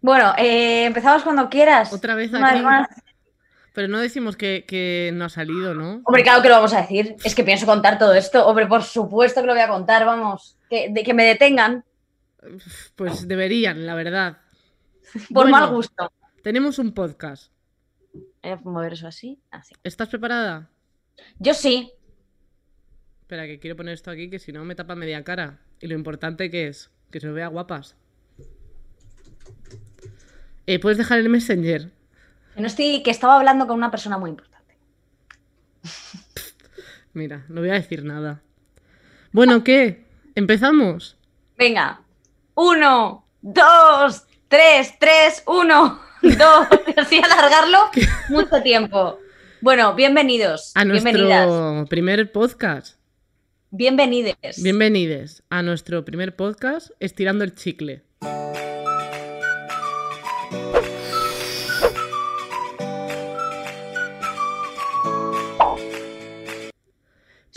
Bueno, eh, empezamos cuando quieras. Otra vez aquí. más. Pero no decimos que, que no ha salido, ¿no? Hombre, claro que lo vamos a decir. Es que pienso contar todo esto. Hombre, por supuesto que lo voy a contar, vamos. Que, de que me detengan Pues deberían, la verdad. por Bueno, mal gusto. Tenemos un podcast. Voy a mover eso así. Así. ¿Estás preparada? Yo sí. Espera, que quiero poner esto aquí, que si no me tapa media cara. Y lo importante que es, que se vea guapas. Eh, Puedes dejar el Messenger. Que no estoy, que estaba hablando con una persona muy importante. Mira, no voy a decir nada. Bueno, ¿qué? ¿Empezamos? Venga. Uno, dos, tres, tres, uno, dos. Así alargarlo mucho tiempo. Bueno, bienvenidos. A Bienvenidas. nuestro primer podcast. Bienvenides. Bienvenides a nuestro primer podcast, Estirando el Chicle.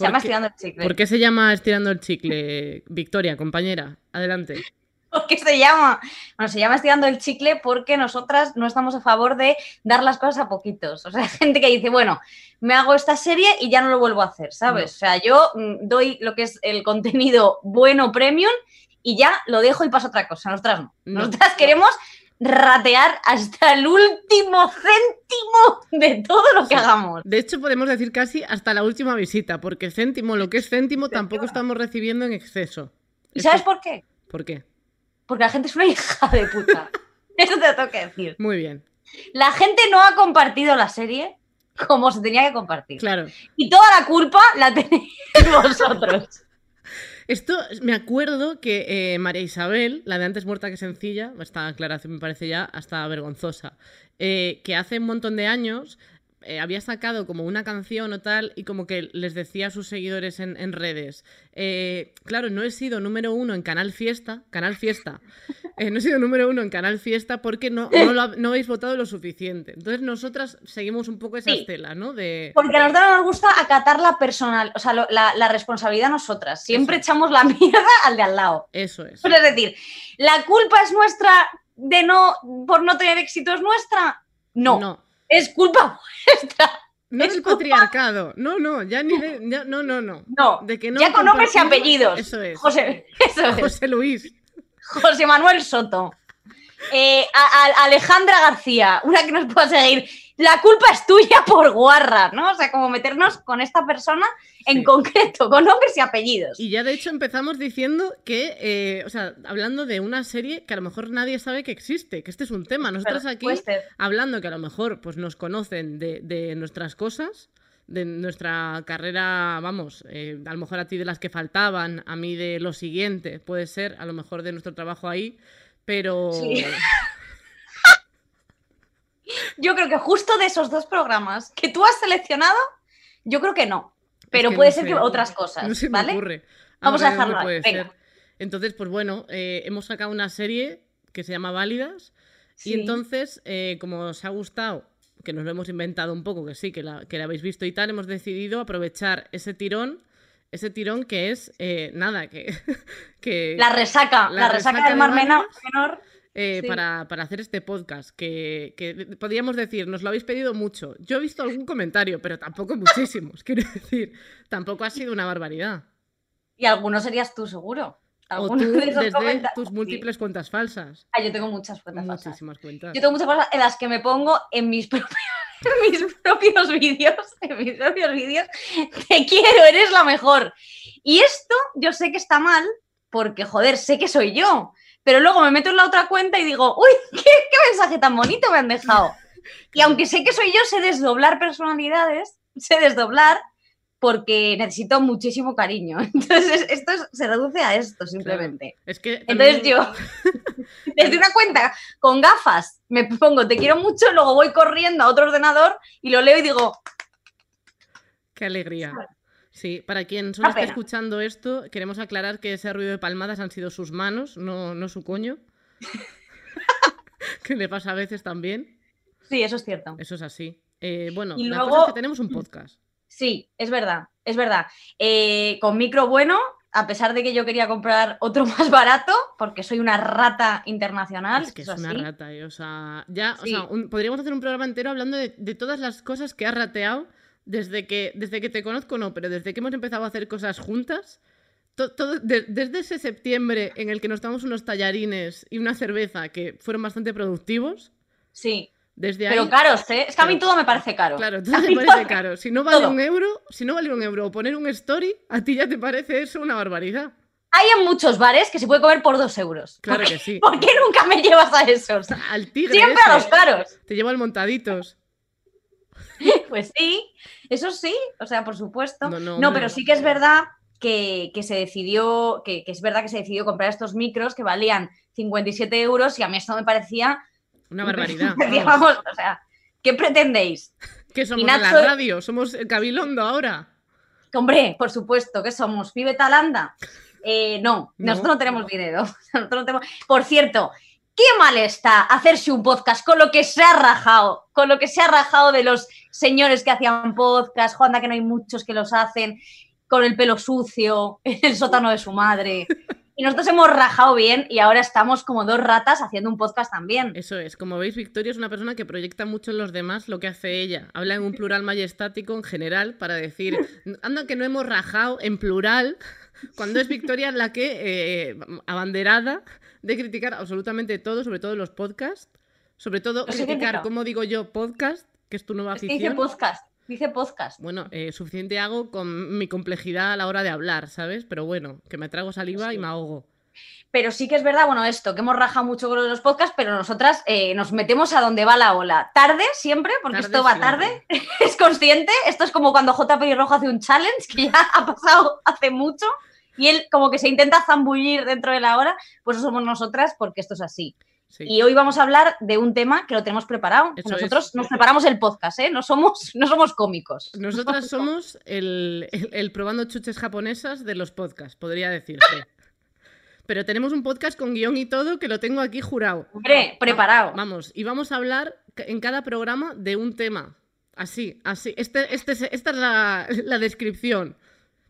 Se llama ¿Por qué- estirando el chicle. ¿Por qué se llama Estirando el Chicle? Victoria, compañera, adelante. ¿Por qué se llama? Bueno, se llama estirando el chicle porque nosotras no estamos a favor de dar las cosas a poquitos. O sea, gente que dice, bueno, me hago esta serie y ya no lo vuelvo a hacer, ¿sabes? No. O sea, yo mm, doy lo que es el contenido bueno premium y ya lo dejo y paso a otra cosa. Nosotras no. No. Nosotras queremos ratear hasta el último céntimo de todo lo que hagamos. De hecho, podemos decir casi hasta la última visita, porque céntimo, lo que es céntimo, tampoco estamos recibiendo en exceso. ¿Y Esto- sabes por qué? ¿Por qué? Porque la gente es una hija de puta. Eso te lo tengo que decir. Muy bien, La gente no ha compartido la serie como se tenía que compartir. claro. Y toda la culpa la tenéis vosotros. Esto me acuerdo que eh, María Isabel, la de antes muerta que sencilla, esta aclaración me parece ya hasta vergonzosa, eh, que hace un montón de años eh, había sacado como una canción o tal y como que les decía a sus seguidores en, en redes, eh, claro, no he sido número uno en Canal Fiesta, Canal Fiesta, eh, no he sido número uno en Canal Fiesta porque no, no, lo ha- no habéis votado lo suficiente. Entonces nosotras seguimos un poco esa Sí. estela, ¿no? De... Porque a nosotros nos gusta acatar la personal, o sea, lo- la, la responsabilidad a nosotras. Siempre Eso. echamos la mierda al de al lado. Eso es. Pues es decir, ¿la culpa es nuestra de no por no tener éxito es nuestra? No, No. Es culpa vuestra. No Es del culpa- patriarcado. No, no, ya ni de. ya- no, no, no. No, De que no ya con nombres y apellidos. Eso es. José, eso es. José Luis. José Manuel Soto. Eh, a- a- Alejandra García, una que nos pueda seguir. La culpa es tuya por guarra, ¿no? O sea, como meternos con esta persona en Sí. concreto, con nombres y apellidos. Y ya de hecho empezamos diciendo que, eh, o sea, hablando de una serie que a lo mejor nadie sabe que existe, que este es un tema. Nosotros aquí hablando que a lo mejor pues nos conocen de, de nuestras cosas, de nuestra carrera, vamos, eh, a lo mejor a ti de las que faltaban, a mí de lo siguiente, puede ser, a lo mejor de nuestro trabajo ahí, pero... Sí. Yo creo que justo de esos dos programas que tú has seleccionado, yo creo que no. Pero que puede no ser sé, que otras cosas, No se me ¿vale? ocurre. Vamos a dejarlo ahí, puede venga. ser. Entonces, pues bueno, eh, hemos sacado una serie que se llama Válidas. Y Sí. entonces, eh, como os ha gustado, que nos lo hemos inventado un poco, que sí, que la, que la habéis visto y tal, hemos decidido aprovechar ese tirón, ese tirón que es, eh, nada, que... que La resaca, La la, resaca, resaca del de Mar menor. Eh, sí. para, para hacer este podcast, que, que podríamos decir, nos lo habéis pedido mucho. Yo he visto algún comentario, pero tampoco muchísimos, quiero decir, tampoco ha sido una barbaridad. Y algunos serías tú, seguro. O Algunos tú, de desde comentarios. tus Sí. múltiples cuentas falsas. Ah, yo tengo muchas cuentas falsas. Muchísimas cuentas. Yo tengo muchas cosas en las que me pongo en mis propios, en mis propios vídeos, en mis propios vídeos, te quiero, eres la mejor. Y esto yo sé que está mal, porque joder, sé que soy yo. Pero luego me meto en la otra cuenta y digo, uy, qué, qué mensaje tan bonito me han dejado. Y aunque sé que soy yo, sé desdoblar personalidades, sé desdoblar porque necesito muchísimo cariño. Entonces, esto es- se reduce a esto simplemente. Es que Entonces yo, desde una cuenta con gafas, me pongo te quiero mucho, luego voy corriendo a otro ordenador y lo leo y digo, Qué alegría. Sí, para quien solo esté escuchando esto, queremos aclarar que ese ruido de palmadas han sido sus manos, no, no su coño. que le pasa a veces también. sí, eso es cierto. Eso es así. Eh, bueno, Y la luego- cosa es que tenemos un podcast. Sí, es verdad, es verdad. Eh, con micro bueno, a pesar de que yo quería comprar otro más barato, porque soy una rata internacional. Es que es eso una rata, eh, o sea, ya, o sea, un- podríamos hacer un programa entero hablando de, de todas las cosas que has rateado desde que, desde que te conozco, no, pero desde que hemos empezado a hacer cosas juntas. to- todo- de- desde ese septiembre en el que nos tomamos unos tallarines y una cerveza que fueron bastante productivos, Sí, desde ahí... pero caros, ¿eh? Es que a mí todo me parece caro. Claro, todo mí parece todo- caro. Si no vale todo. un euro, si no vale un euro poner un story, a ti ya te parece eso una barbaridad. Hay en muchos bares que se puede comer por dos euros. Claro ¿Por que sí. ¿Por qué nunca me llevas a esos? Al tigre Siempre a los caros. te llevo al montaditos. Pues sí, eso sí, o sea, por supuesto. No, no, No, pero sí que es verdad que, que se decidió, que, que es verdad que se decidió comprar estos micros que valían 57 euros y a mí esto me parecía, Una barbaridad. vamos, o sea, ¿qué pretendéis? ¿Qué somos la radio? ¿Somos el Cabilondo ahora? Que, Hombre, por supuesto, ¿qué somos? ¿Vive Talanda? Eh, no, No. nosotros no tenemos dinero. Nosotros no tenemos... Por cierto, qué mal está hacerse un podcast con lo que se ha rajado, con lo que se ha rajado de los señores que hacían podcast, Juanda, que no hay muchos que los hacen, con el pelo sucio, en el sótano de su madre. Y nosotros hemos rajado bien y ahora estamos como dos ratas haciendo un podcast también. Eso es. Como veis, Victoria es una persona que proyecta mucho en los demás lo que hace ella. Habla en un plural majestático en general para decir, anda que no hemos rajado en plural, cuando es Victoria la que, eh, abanderada de criticar absolutamente todo, sobre todo los podcasts, sobre todo criticar, como digo yo, podcast, que es tu nueva Es que dice afición. podcast, dice podcast. Bueno, eh, suficiente hago con mi complejidad a la hora de hablar, ¿sabes? Pero bueno, que me trago saliva y me ahogo. Pero sí que es verdad, bueno, esto, que hemos rajado mucho con los podcasts, pero nosotras eh, nos metemos a donde va la ola. Tarde, siempre, porque Tarde esto va siempre. tarde, es consciente. Esto es como cuando J. Rojo hace un challenge, que ya ha pasado hace mucho, y él como que se intenta zambullir dentro de la hora, pues eso somos nosotras, porque esto es así. Sí. Y hoy vamos a hablar de un tema que lo tenemos preparado. Eso Nosotros es. nos preparamos el podcast, ¿eh? No somos, no somos cómicos. Nosotras somos el, el- el probando chuches japonesas de los podcasts, podría decirse. Pero tenemos un podcast con guion y todo que lo tengo aquí jurado. Hombre, preparado. Vamos, y vamos a hablar en cada programa de un tema. Así, así. Este, este, es- esta es la, la descripción.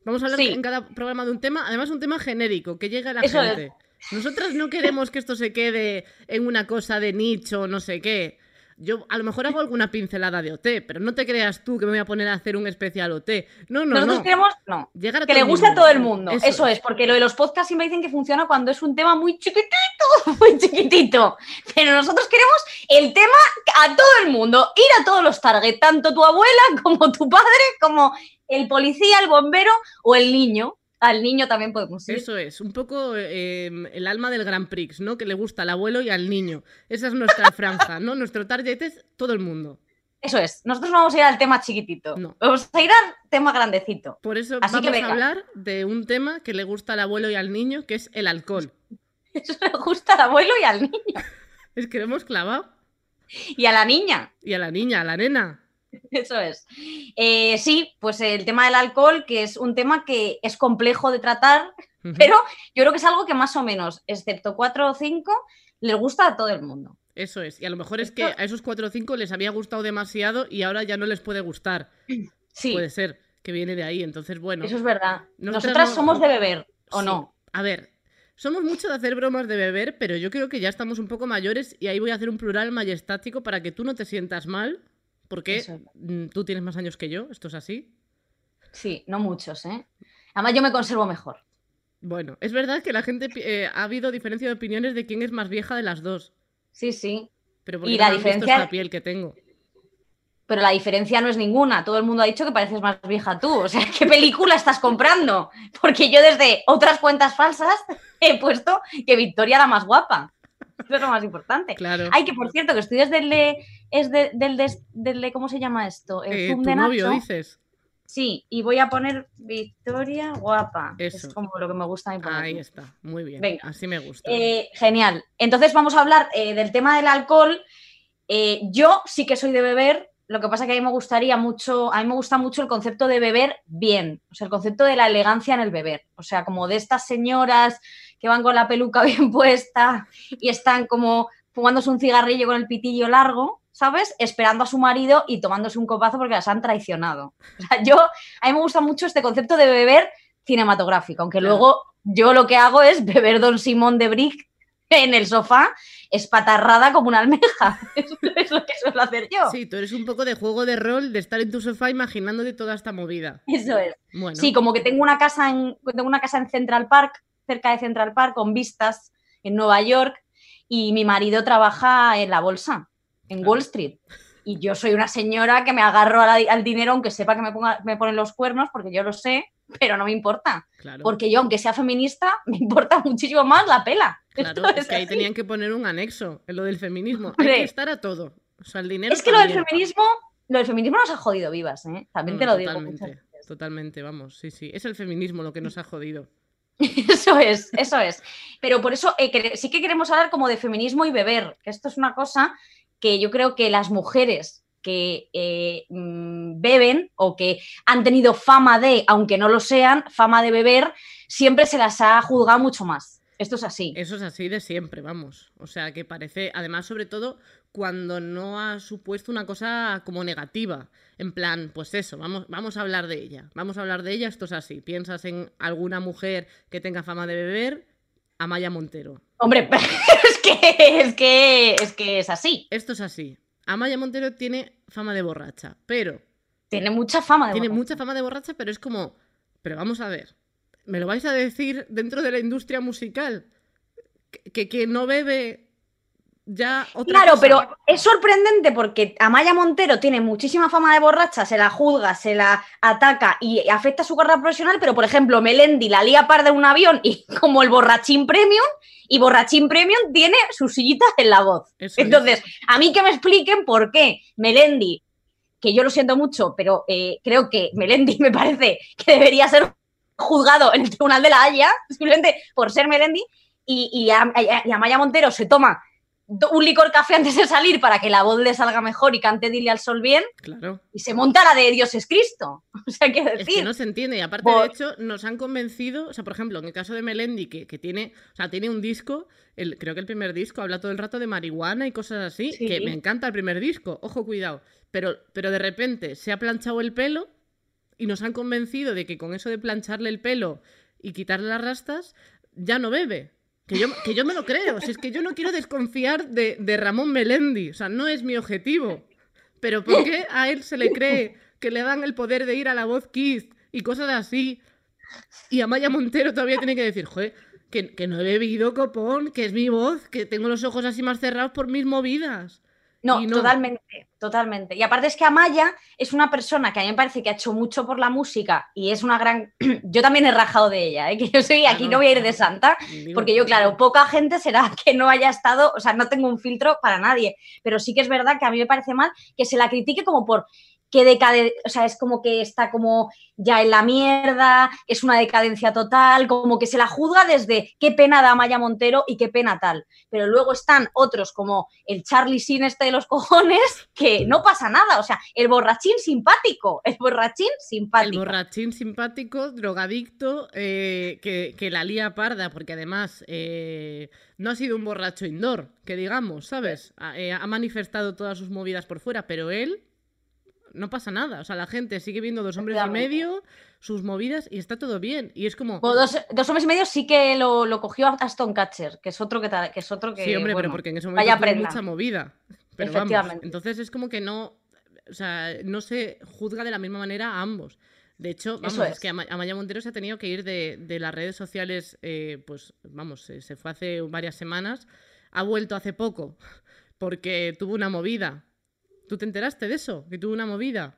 Vamos a hablar Sí. en cada programa de un tema, además un tema genérico, que llegue a la Eso es. gente. Nosotras no queremos que esto se quede en una cosa de nicho, no sé qué. Yo a lo mejor hago alguna pincelada de OT, pero no te creas tú que me voy a poner a hacer un especial OT. No, no, Nosotros no. queremos, no, Llegar a que le guste a todo el mundo. Eso, Eso es. porque lo de los podcasts siempre dicen que funciona cuando es un tema muy chiquitito, muy chiquitito. Pero nosotros queremos el tema a todo el mundo, ir a todos los targets, tanto tu abuela como tu padre, como el policía, el bombero o el niño. Al niño también podemos ir. Eso es, un poco eh, el alma del Grand Prix, ¿no? Que le gusta al abuelo y al niño. Esa es nuestra franja, ¿no? Nuestro target es todo el mundo. Eso es. Nosotros no vamos a ir al tema chiquitito. No. Vamos a ir al tema grandecito. Por eso Así que vamos a hablar de un tema que le gusta al abuelo y al niño, que es el alcohol. Eso le gusta al abuelo y al niño. Es que lo hemos clavado. Y a la niña. Y a la niña, a la nena. Eso es. Eh, sí, pues el tema del alcohol, que es un tema que es complejo de tratar, pero yo creo que es algo que más o menos, excepto cuatro o cinco, les gusta a todo el mundo. Eso es. Y a lo mejor es que a esos cuatro o cinco les había gustado demasiado y ahora ya no les puede gustar. Sí, Puede ser que viene de ahí. Entonces, bueno. eso es verdad. Nosotras Nosotras no- somos de beber, ¿o Sí. no? A ver, somos mucho de hacer bromas de beber, pero yo creo que ya estamos un poco mayores y ahí voy a hacer un plural majestático para que tú no te sientas mal, porque Eso. mm, tú tienes más años que yo, esto es así. Sí, no muchos, ¿eh? Además yo me conservo mejor. Bueno, es verdad que la gente eh, ha habido diferencia de opiniones de quién es más vieja de las dos, Sí, sí. pero porque Y la diferencia- esta piel que tengo. Pero la diferencia no es ninguna. Todo el mundo ha dicho que pareces más vieja tú. O sea, ¿qué película estás comprando? Porque yo desde otras cuentas falsas he puesto que Victoria era más guapa. Eso es lo más importante. Claro. Ay, que por cierto, que estoy desde el de, es de- del, del de- ¿cómo se llama esto? El Eh, zoom tu de novio, Nacho. dices. Sí, y voy a poner Victoria guapa. Eso. Es como lo que me gusta a mí ponerlo. Ahí está, muy bien. Venga. Así me gusta. Eh, genial. Entonces vamos a hablar eh, del tema del alcohol. Eh, yo sí que soy de beber. Lo que pasa que a mí me gustaría mucho, a mí me gusta mucho el concepto de beber bien, o sea, el concepto de la elegancia en el beber, o sea, como de estas señoras que van con la peluca bien puesta y están como fumándose un cigarrillo con el pitillo largo, ¿sabes? Esperando a su marido y tomándose un copazo porque las han traicionado. O sea, yo, a mí me gusta mucho este concepto de beber cinematográfico, aunque Claro. luego yo lo que hago es beber Don Simón de Brick en el sofá, espatarrada como una almeja. Eso es lo que suelo hacer yo. Sí, tú eres un poco de juego de rol, de estar en tu sofá imaginándote toda esta movida. Eso es. Bueno, Sí, como que tengo una casa en tengo una casa en Central Park, cerca de Central Park, con vistas en Nueva York, y mi marido trabaja en la bolsa, en Claro. Wall Street. Y yo soy una señora que me agarro la- al dinero, aunque sepa que me, ponga- me ponen los cuernos, porque yo lo sé, pero no me importa. claro. Porque yo, aunque sea feminista, me importa muchísimo más la pela. Claro, es que ahí tenían que poner un anexo en lo del feminismo. Hay que estar a todo. O sea, el dinero. Es que lo del también. feminismo, lo del feminismo nos ha jodido vivas, ¿eh? También No, te no, lo digo. Totalmente, veces. totalmente, vamos. Sí, sí. Es el feminismo lo que nos ha jodido. Eso es, eso es. Pero por eso eh, que- sí que queremos hablar como de feminismo y beber, esto es una cosa que yo creo que las mujeres que eh, mm, beben o que han tenido fama de, aunque no lo sean, fama de beber, siempre se las ha juzgado mucho más. Esto es así. Eso es así de siempre, vamos. O sea, que parece, además, sobre todo, cuando no ha supuesto una cosa como negativa. En plan, pues eso, vamos, vamos a hablar de ella. Vamos a hablar de ella, esto es así. Piensas en alguna mujer que tenga fama de beber, Amaya Montero. Hombre, es que, es que es que es así. Esto es así. Amaya Montero tiene fama de borracha, pero Tiene mucha fama de tiene borracha. mucha fama de borracha, pero es como, pero vamos a ver, ¿me lo vais a decir dentro de la industria musical? Que, que, que no bebe ya otra Claro, cosa? pero es sorprendente porque Amaya Montero tiene muchísima fama de borracha, se la juzga, se la ataca y afecta a su carrera profesional, pero por ejemplo, Melendi la lía parda en un avión y como el borrachín premium, y borrachín premium tiene sus sillitas en la voz. Eso es. Entonces, a mí que me expliquen por qué Melendi, que yo lo siento mucho, pero eh, creo que Melendi me parece que debería ser juzgado en el Tribunal de la Haya, simplemente por ser Melendi, y, y, a- y Amaya Montero se toma un licor café antes de salir para que la voz le salga mejor y cante Dile al Sol bien, Claro. y se monta la de Dios es Cristo. O sea, quiero Es decir, que no se entiende. Y aparte, Por- de hecho, nos han convencido. O sea, por ejemplo, en el caso de Melendi, que, que tiene. O sea, tiene un disco. El, creo que el primer disco habla todo el rato de marihuana y cosas así. Sí. Que me encanta el primer disco. Ojo, cuidado. Pero, pero de repente se ha planchado el pelo. Y nos han convencido de que con eso de plancharle el pelo y quitarle las rastas, ya no bebe. Que yo, que yo me lo creo. Si es que yo no quiero desconfiar de, de Ramón Melendi. O sea, no es mi objetivo. Pero ¿por qué a él se le cree que le dan el poder de ir a la voz Kiss y cosas así? Y a Maya Montero todavía tiene que decir, joder, que, que no he bebido copón, que es mi voz, que tengo los ojos así más cerrados por mis movidas. No, totalmente, totalmente. Y aparte es que Amaya es una persona que a mí me parece que ha hecho mucho por la música y es una gran... Yo también he rajado de ella, ¿eh? que yo soy, aquí no voy a ir de santa, porque yo, claro, poca gente será que no haya estado, o sea, no tengo un filtro para nadie, pero sí que es verdad que a mí me parece mal que se la critique como por que decade, o sea, es como que está como ya en la mierda, es una decadencia total, como que se la juzga desde qué pena da Maya Montero y qué pena tal. Pero luego están otros como el Charlie Sin este de los cojones, que no pasa nada, o sea, el borrachín simpático, el borrachín El simpático. borrachín simpático, drogadicto, eh, que, que la lía parda, porque además eh, no ha sido un borracho indoor, que digamos, ¿sabes? Ha, eh, ha manifestado todas sus movidas por fuera, pero él no pasa nada. O sea, la gente sigue viendo dos hombres y medio, sus movidas, y está todo bien. Y es como. Bueno, dos, dos hombres y medio sí que lo, lo cogió Aston Catcher, que es otro que, que es otro que. Sí, hombre, bueno, pero porque en ese momento tuvo mucha movida. Pero vamos, Efectivamente. entonces es como que no, o sea, no se juzga de la misma manera a ambos. De hecho, vamos, es. es. que Ama- Amaya Montero se ha tenido que ir de, de las redes sociales, eh, pues vamos, se, se fue hace varias semanas, ha vuelto hace poco, porque tuvo una movida. ¿Tú te enteraste de eso? Que tuvo una movida.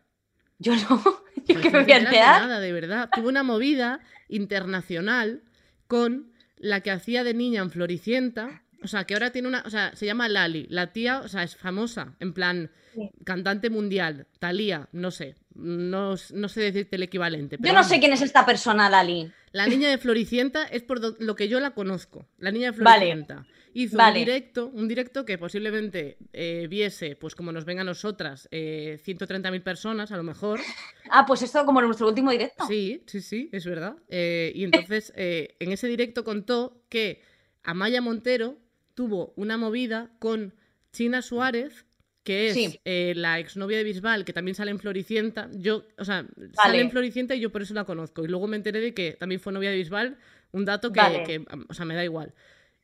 Yo no, yo Pues que me voy a enterar. nada, de verdad. Tuvo una movida internacional con la que hacía de niña en Floricienta. O sea, que ahora tiene una. O sea, se llama Lali. La tía, o sea, es famosa. En plan, Sí. cantante mundial. Talía, no sé. No, no sé decirte el equivalente. pero Yo no vamos. sé quién es esta persona, Lali. La niña de Floricienta es por lo que yo la conozco. La niña de Vale. Floricienta. Hizo Vale. un directo, un directo que posiblemente eh, viese, pues como nos ven a nosotras, eh, 130.000 personas a lo mejor. Ah, pues esto como en nuestro último directo. Sí, sí, sí, es verdad. Eh, y entonces, eh, en ese directo contó que Amaya Montero tuvo una movida con China Suárez que es Sí. eh, la exnovia de Bisbal, que también sale en Floricienta. Yo, o sea, sale en Floricienta y yo por eso la conozco. Y luego me enteré de que también fue novia de Bisbal, un dato que, Vale. que, o sea, me da igual.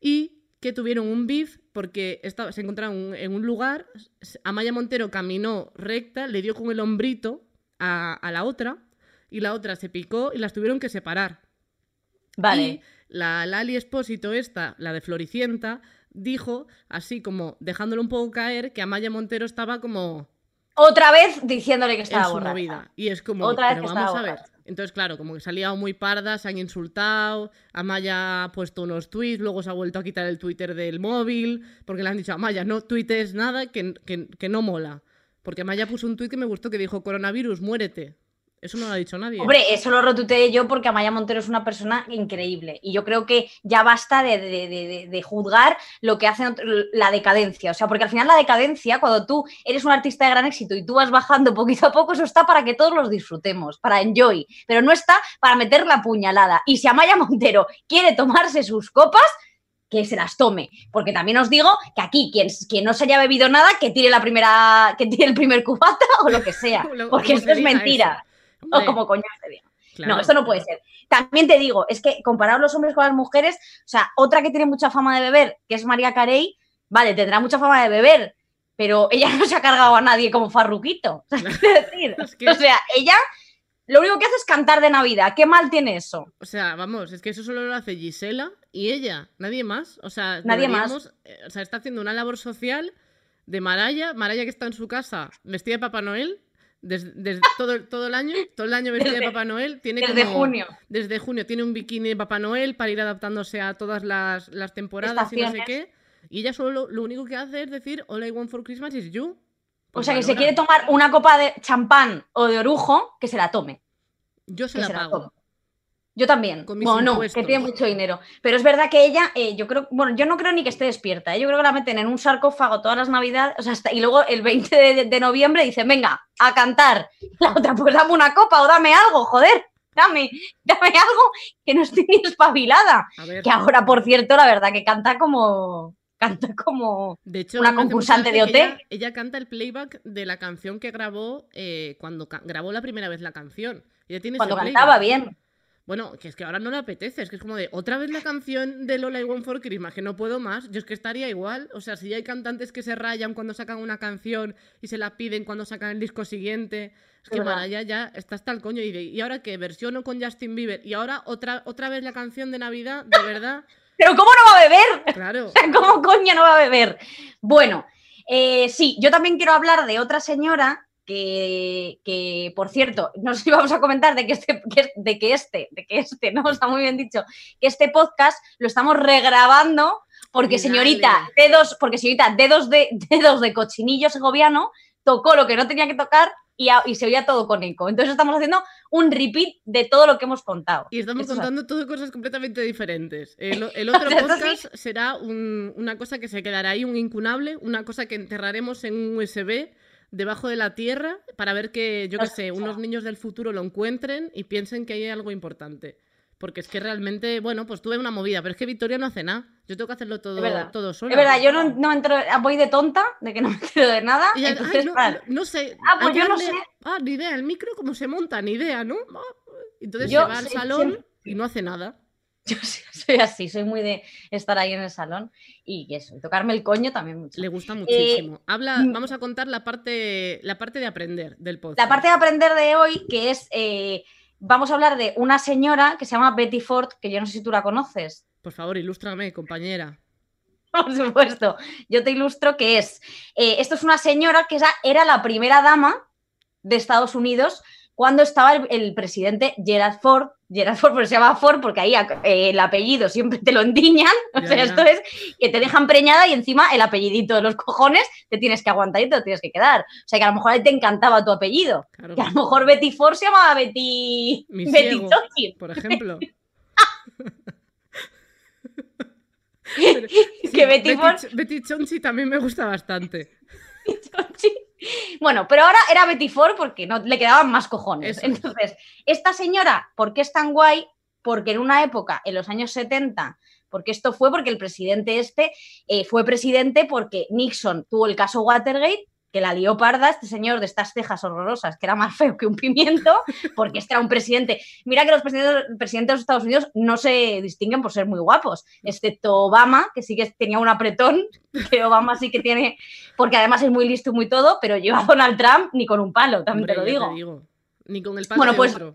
Y que tuvieron un beef porque estaba, se encontraron en un lugar, Amaya Montero caminó recta, le dio con el hombrito a, a la otra, y la otra se picó y las tuvieron que separar. Vale. Y la Lali Espósito, esta, la de Floricienta, dijo, así como dejándolo un poco caer, que Amaya Montero estaba como Otra vez diciéndole que en estaba su borracha. movida. Y es como, Otra vez pero que vamos a ver. borracha. Entonces, claro, como que se ha liado muy parda, se han insultado, Amaya ha puesto unos tweets, luego se ha vuelto a quitar el Twitter del móvil, porque le han dicho, Amaya, no tuites nada que, que, que no mola. Porque Amaya puso un tweet que me gustó que dijo, coronavirus, muérete. Eso no lo ha dicho nadie. Hombre, eso lo retuiteé yo porque Amaya Montero es una persona increíble y yo creo que ya basta de, de- de- de- juzgar lo que hace la decadencia. O sea, porque al final la decadencia, cuando tú eres un artista de gran éxito y tú vas bajando poquito a poco, eso está para que todos los disfrutemos, para enjoy, pero no está para meter la puñalada. Y si Amaya Montero quiere tomarse sus copas, que se las tome. Porque también os digo que aquí, quien, quien no se haya bebido nada, que tire la primera, que tire el primer cubata o lo que sea. Porque esto es mentira. O como coño se diga. claro. No, esto no puede ser. También te digo, es que comparado los hombres con las mujeres, o sea, otra que tiene mucha fama de beber, que es María Carey, vale, tendrá mucha fama de beber, pero ella no se ha cargado a nadie como Farruquito. O sea, quiero decir, Es que- o sea, ella lo único que hace es cantar de Navidad. ¿Qué mal tiene eso? O sea, vamos, es que eso solo lo hace Gisela y ella, nadie más. O sea, Nadie más. eh, O sea, está haciendo una labor social de Maraya, Maraya que está en su casa vestida de Papá Noel, desde, desde todo, todo el año, todo el año vestida de Papá Noel. Tiene Desde como- junio. Desde junio tiene un bikini de Papá Noel para ir adaptándose a todas las, las temporadas y no sé qué. Y ella solo lo, lo único que hace es decir All I want for Christmas is you. O Pues sea, que se quiere tomar una copa de champán o de orujo, que se la tome. Yo se que la se pago. Yo también. Con mis Bueno, no, que tiene mucho dinero. Pero es verdad que ella, eh, yo creo, bueno, yo no creo ni que esté despierta. ¿eh? Yo creo que la meten en un sarcófago todas las navidades, o sea, hasta- y luego el 20 de, de noviembre dicen, venga, a cantar. La otra, pues dame una copa o dame algo, joder. Dame, dame algo que no estoy ni espabilada. Que ahora, por cierto, la verdad que canta como. Canta como. De hecho, una concursante de OT. Ella, ella canta el playback de la canción que grabó eh, cuando grabó la primera vez la canción. Ella tiene ese Cuando playback. cantaba bien. Bueno, que es que ahora no le apetece, es que es como de otra vez la canción de Lola y One for Christmas, que no puedo más. Yo es que estaría igual. O sea, si ya hay cantantes que se rayan cuando sacan una canción y se la piden cuando sacan el disco siguiente. Es que. Mariah ya está hasta el coño. Y, de, ¿y ahora qué? Versiono con Justin Bieber. Y ahora otra, otra vez la canción de Navidad, de verdad. Pero ¿cómo no va a beber? Claro. O sea, ¿cómo coño no va a beber? Bueno, eh, sí, yo también quiero hablar de otra señora que, que, por cierto, nos íbamos a comentar de que este, de que este, de que este, ¿no? Está muy bien dicho, que este podcast lo estamos regrabando porque Dale. señorita dedos, porque señorita dedos de dedos de cochinillo segoviano tocó lo que no tenía que tocar y, a- y se oía todo con eco. Entonces estamos haciendo un repeat de todo lo que hemos contado. Y estamos Esto es contando todo cosas completamente diferentes. El, el otro podcast será un- una cosa que se quedará ahí, un incunable, una cosa que enterraremos en un USB debajo de la tierra para ver que, yo qué Nos- sé, unos niños del futuro lo encuentren y piensen que hay algo importante. Porque es que realmente, bueno, pues tuve una movida, pero es que Victoria no hace nada. Yo tengo que hacerlo todo, todo sola. Es verdad, yo no, no entro, voy de tonta, de que no me entero de nada. Y ya- ay, entonces, no, sé. Ah, pues yo no sé. Ah, ni idea. El micro, ¿cómo se monta? Ni idea, ¿no? Ah, Entonces Yo se va al salón y no hace nada. yo soy así, soy muy de estar ahí en el salón y eso, y tocarme el coño también mucho. Le gusta muchísimo. Habla, mm. vamos a contar la parte, la parte de aprender del podcast. La parte de aprender de hoy, que es, eh, vamos a hablar de una señora que se llama Betty Ford, que yo no sé si tú la conoces. Por favor, ilústrame, compañera. Por supuesto, yo te ilustro que es. eh, esto es una señora que era la primera dama de Estados Unidos cuando estaba el, el presidente Gerald Ford. Gerald Ford, pero se llama Ford porque ahí eh, el apellido siempre te lo endiñan. O Ya, sea, ya. esto es que te dejan preñada y encima el apellidito de los cojones te tienes que aguantar y te lo tienes que quedar. O sea, que a lo mejor a ti te encantaba tu apellido. Claro, Que a lo mejor Betty Ford se llamaba Betty. Mi Betty ciego. Por ejemplo. Que Betty Ford- Ch- Betty Chonchi también me gusta bastante. Sí. Bueno, pero ahora era Betty Ford porque no le quedaban más cojones. Eso. Entonces, esta señora, ¿por qué es tan guay? Porque en una época, en los años 70, porque esto fue porque el presidente este eh, fue presidente porque Nixon tuvo el caso Watergate que la lió parda este señor de estas cejas horrorosas, que era más feo que un pimiento, porque este era un presidente. Mira que los presidentes, presidentes de los Estados Unidos no se distinguen por ser muy guapos, excepto Obama, que sí que tenía un apretón, que Obama sí que tiene, porque además es muy listo y muy todo, pero yo a Donald Trump ni con un palo, también te lo digo. Ni con el palo bueno, pues, otro.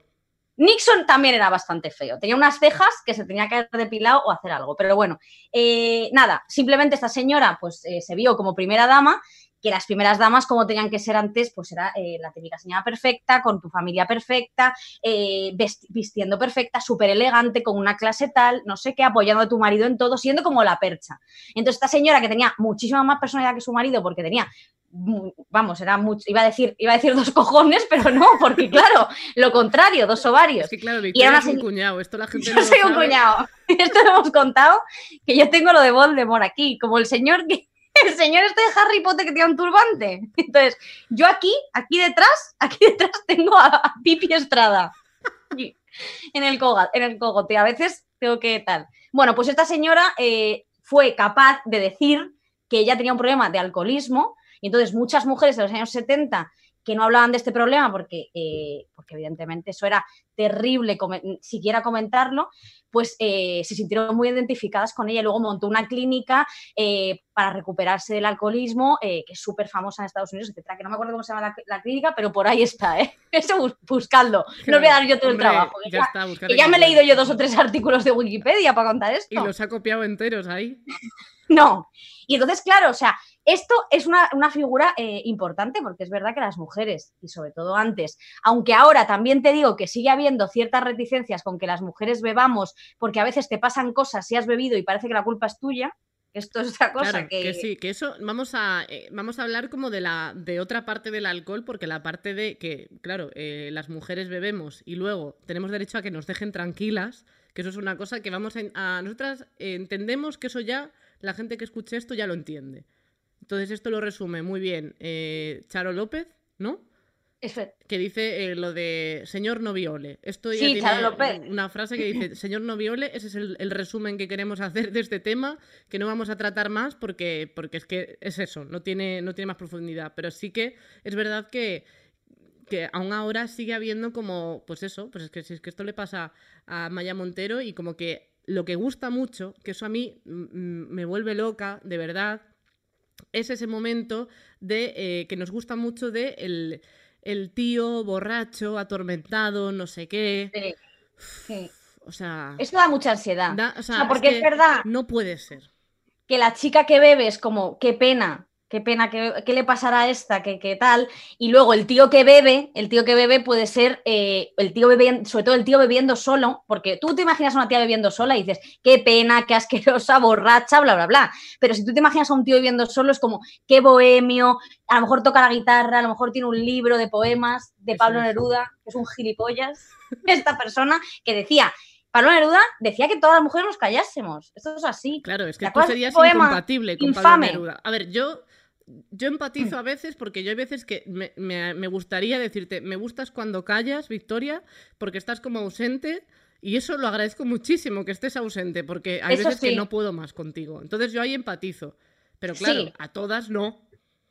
Nixon también era bastante feo. Tenía unas cejas que se tenía que haber depilado o hacer algo. Pero bueno, eh, nada, simplemente esta señora pues eh, se vio como primera dama, que las primeras damas, como tenían que ser antes, pues era eh, la típica señora perfecta, con tu familia perfecta, eh, vistiendo perfecta, súper elegante, con una clase tal, no sé qué, apoyando a tu marido en todo, siendo como la percha. Entonces esta señora que tenía muchísima más personalidad que su marido, porque tenía vamos, era mucho, iba a decir, iba a decir dos cojones, pero no, porque claro, lo contrario, dos ovarios. Es que claro, era Victoria una un cuñado. Esto la gente Yo no lo soy un sabe. cuñado. Esto lo hemos contado, que yo tengo lo de Voldemort aquí, como el señor que el señor este de Harry Potter que tiene un turbante. Entonces, yo aquí, aquí detrás, aquí detrás tengo a, Pipi Estrada. En el, coga- en el cogote. A veces tengo que tal. Bueno, pues esta señora eh, fue capaz de decir que ella tenía un problema de alcoholismo y entonces muchas mujeres de los años 70 que no hablaban de este problema porque, eh, porque evidentemente eso era terrible siquiera comentarlo, pues eh, se sintieron muy identificadas con ella. Luego montó una clínica eh, para recuperarse del alcoholismo, que es súper famosa en Estados Unidos, etcétera. Que no me acuerdo cómo se llama la, la clínica, pero por ahí está, ¿eh? Eso bus- buscadlo. No voy a dar yo todo el trabajo. que Ya está, que ya me he leído yo dos o tres artículos de Wikipedia para contar esto. Y los ha copiado enteros ahí. No. Y entonces, claro, o sea, esto es una, una figura eh, importante porque es verdad que las mujeres, y sobre todo antes, aunque ahora también te digo que sigue habiendo ciertas reticencias con que las mujeres bebamos, porque a veces te pasan cosas si has bebido y parece que la culpa es tuya, esto es otra cosa Claro, que... que... sí, que eso vamos a eh, vamos a hablar como de la de otra parte del alcohol, porque la parte de que, claro, eh, las mujeres bebemos y luego tenemos derecho a que nos dejen tranquilas, que eso es una cosa que vamos a, a nosotras eh, entendemos que eso ya la gente que escuche esto ya lo entiende. Entonces esto lo resume muy bien eh, Charo López, ¿no? Eso- que dice eh, lo de señor no viole. Esto ya Sí, tiene Charo López. una frase que dice señor no viole, ese es el, el resumen que queremos hacer de este tema, que no vamos a tratar más porque, porque es que es eso, no tiene, no tiene más profundidad, pero sí que es verdad que, que aún ahora sigue habiendo como, pues eso, pues es que si es que esto le pasa a Maya Montero y como que lo que gusta mucho, que eso a mí me vuelve loca, de verdad, es ese momento de eh, que nos gusta mucho de el, el tío borracho, atormentado, no sé qué. sí, sí. O sea, Esto da mucha ansiedad. da- o O sea, porque es, que verdad no puede ser. que la chica que bebe es como, qué pena, qué pena, qué, qué le pasará a esta, qué, qué tal. Y luego el tío que bebe, el tío que bebe puede ser eh, el tío bebiendo, sobre todo el tío bebiendo solo, porque tú te imaginas a una tía bebiendo sola y dices, qué pena, qué asquerosa, borracha, bla, bla, bla. Pero si tú te imaginas a un tío bebiendo solo, es como, qué bohemio, a lo mejor toca la guitarra, a lo mejor tiene un libro de poemas de Pablo. Neruda, que es un gilipollas, esta persona que decía. Pablo Neruda decía que todas las mujeres nos callásemos. Esto es así. Claro, es ¿Te que tú serías incompatible con infame? Pablo Neruda. A ver, yo, yo empatizo a veces porque yo hay veces que me, me- me gustaría decirte, me gustas cuando callas, Victoria, porque estás como ausente. Y eso lo agradezco muchísimo que estés ausente, porque hay Eso veces que no puedo más contigo. Entonces yo ahí empatizo. Pero claro, Sí. a todas no.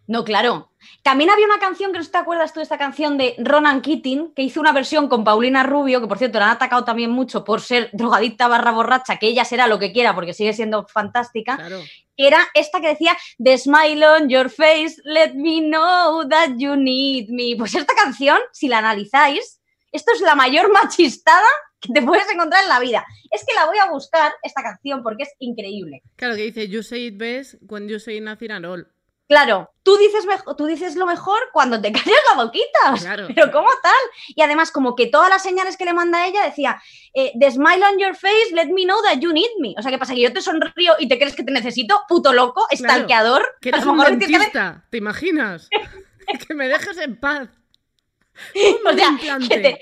No, claro. También había una canción que no te acuerdas tú de esta canción de Ronan Keating, que hizo una versión con Paulina Rubio, que por cierto la han atacado también mucho por ser drogadicta barra borracha, que ella será lo que quiera porque sigue siendo fantástica, Claro. que era esta que decía The smile on your face, let me know that you need me. Pues esta canción, si la analizáis, esto es la mayor machistada que te puedes encontrar en la vida. Es que la voy a buscar, esta canción, porque es increíble. Claro, que dice, you say it best when you say nothing at all. Claro, tú dices, tú dices lo mejor cuando te callas la boquita. Claro. Pero ¿cómo tal? Y además, como que todas las señales que le manda ella decía, eh, the smile on your face, let me know that you need me. O sea, ¿qué pasa? Que yo te sonrío y te crees que te necesito, puto loco, Claro. stalkeador. Que A eres un tienes que- dentista, ¿te imaginas? que me dejes en paz. o sea, que te-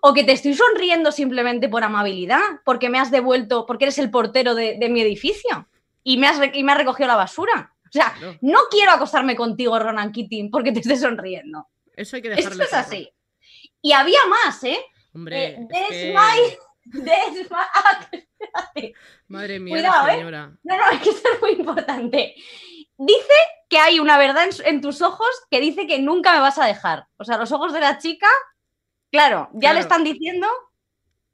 o que te estoy sonriendo simplemente por amabilidad, porque me has devuelto, porque eres el portero de, de mi edificio y me, has, re- y me has recogido la basura. O sea, no quiero acostarme contigo, Ronan Keating, porque te estés sonriendo. Eso hay que Esto dejarlo es claro. así. Y había más, ¿eh? Hombre, Eh, es que- my- my- madre mía, Cuidado, ¿eh? señora. No, no, es que esto es muy importante. dice que hay una verdad en, en tus ojos que dice que nunca me vas a dejar. O sea, los ojos de la chica, claro, ya Claro. le están diciendo,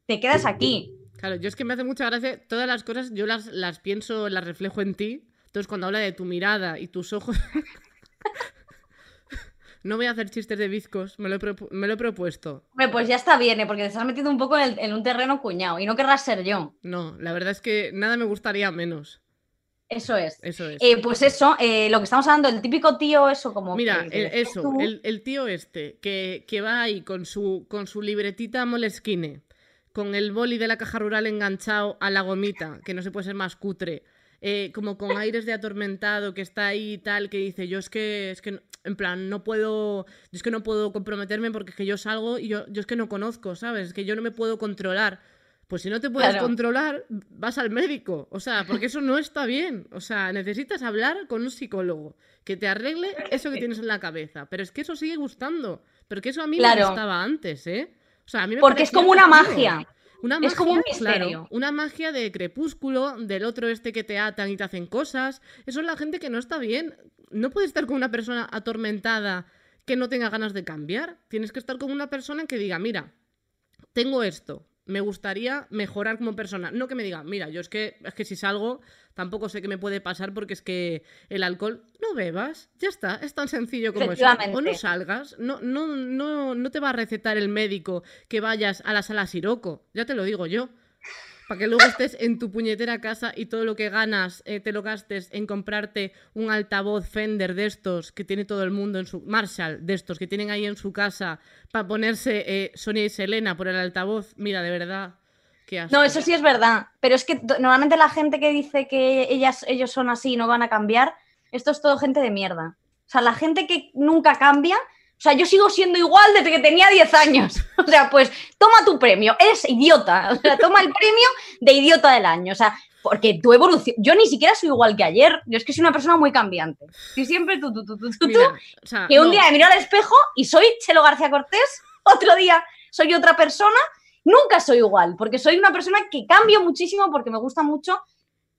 te quedas aquí. Claro, yo es que me hace mucha gracia, todas las cosas yo las, las pienso, las reflejo en ti. Entonces cuando habla de tu mirada y tus ojos... no voy a hacer chistes de bizcos, me lo he, propu- me lo he propuesto. Hombre, pues ya está bien, ¿eh? porque te estás metiendo un poco en, el- en un terreno cuñado y no querrás ser yo. No, la verdad es que nada me gustaría menos. Eso es. Eso es. Eh, pues eso, eh, lo que estamos hablando, el típico tío, eso como. Mira, que- el- eso, tú. el, el tío este, que, que va ahí con su, con su libretita Moleskine, con el boli de la caja rural enganchado a la gomita, que no se puede ser más cutre, eh, como con aires de atormentado, que está ahí y tal, que dice, yo es que, es que, en plan, no puedo, yo es que no puedo comprometerme porque es que yo salgo y yo, yo es que no conozco, ¿sabes? Es que yo no me puedo controlar. Pues si no te puedes Claro. controlar, vas al médico. O sea, porque eso no está bien. O sea, necesitas hablar con un psicólogo que te arregle eso que tienes en la cabeza. Pero es que eso sigue gustando. Pero que eso a mí me Claro. gustaba antes, ¿eh? O sea, a mí me Porque es como una magia. Una Es como un magia, claro, misterio. una magia de crepúsculo, del otro este que te atan y te hacen cosas. Eso es la gente que no está bien. No puedes estar con una persona atormentada que no tenga ganas de cambiar. Tienes que estar con una persona que diga, mira, tengo esto, me gustaría mejorar como persona. No que me diga, mira, yo es que, es que si salgo tampoco sé qué me puede pasar porque es que el alcohol, no bebas, ya está, es tan sencillo como eso. O no salgas, no, no, no, no te va a recetar el médico que vayas a la sala Siroco, ya te lo digo yo. Para que luego estés en tu puñetera casa y todo lo que ganas eh, te lo gastes en comprarte un altavoz Fender de estos que tiene todo el mundo en su. Marshall de estos que tienen ahí en su casa para ponerse eh, Sonia y Selena por el altavoz. Mira, de verdad. Qué. No, eso sí es verdad. Pero es que normalmente la gente que dice que ellas, ellos son así y no van a cambiar, esto es todo gente de mierda. O sea, la gente que nunca cambia. O sea, yo sigo siendo igual desde que tenía 10 años. O sea, pues toma tu premio. Eres idiota. O sea, toma el premio de idiota del año. O sea, porque tu evolución. Yo ni siquiera soy igual que ayer. Yo es que soy una persona muy cambiante. Soy siempre tú, tú, tú, tú, tú, tú. Mira, o sea, que un no, día me miro al espejo y soy Chelo García Cortés, otro día soy otra persona, nunca soy igual, porque soy una persona que cambio muchísimo porque me gusta mucho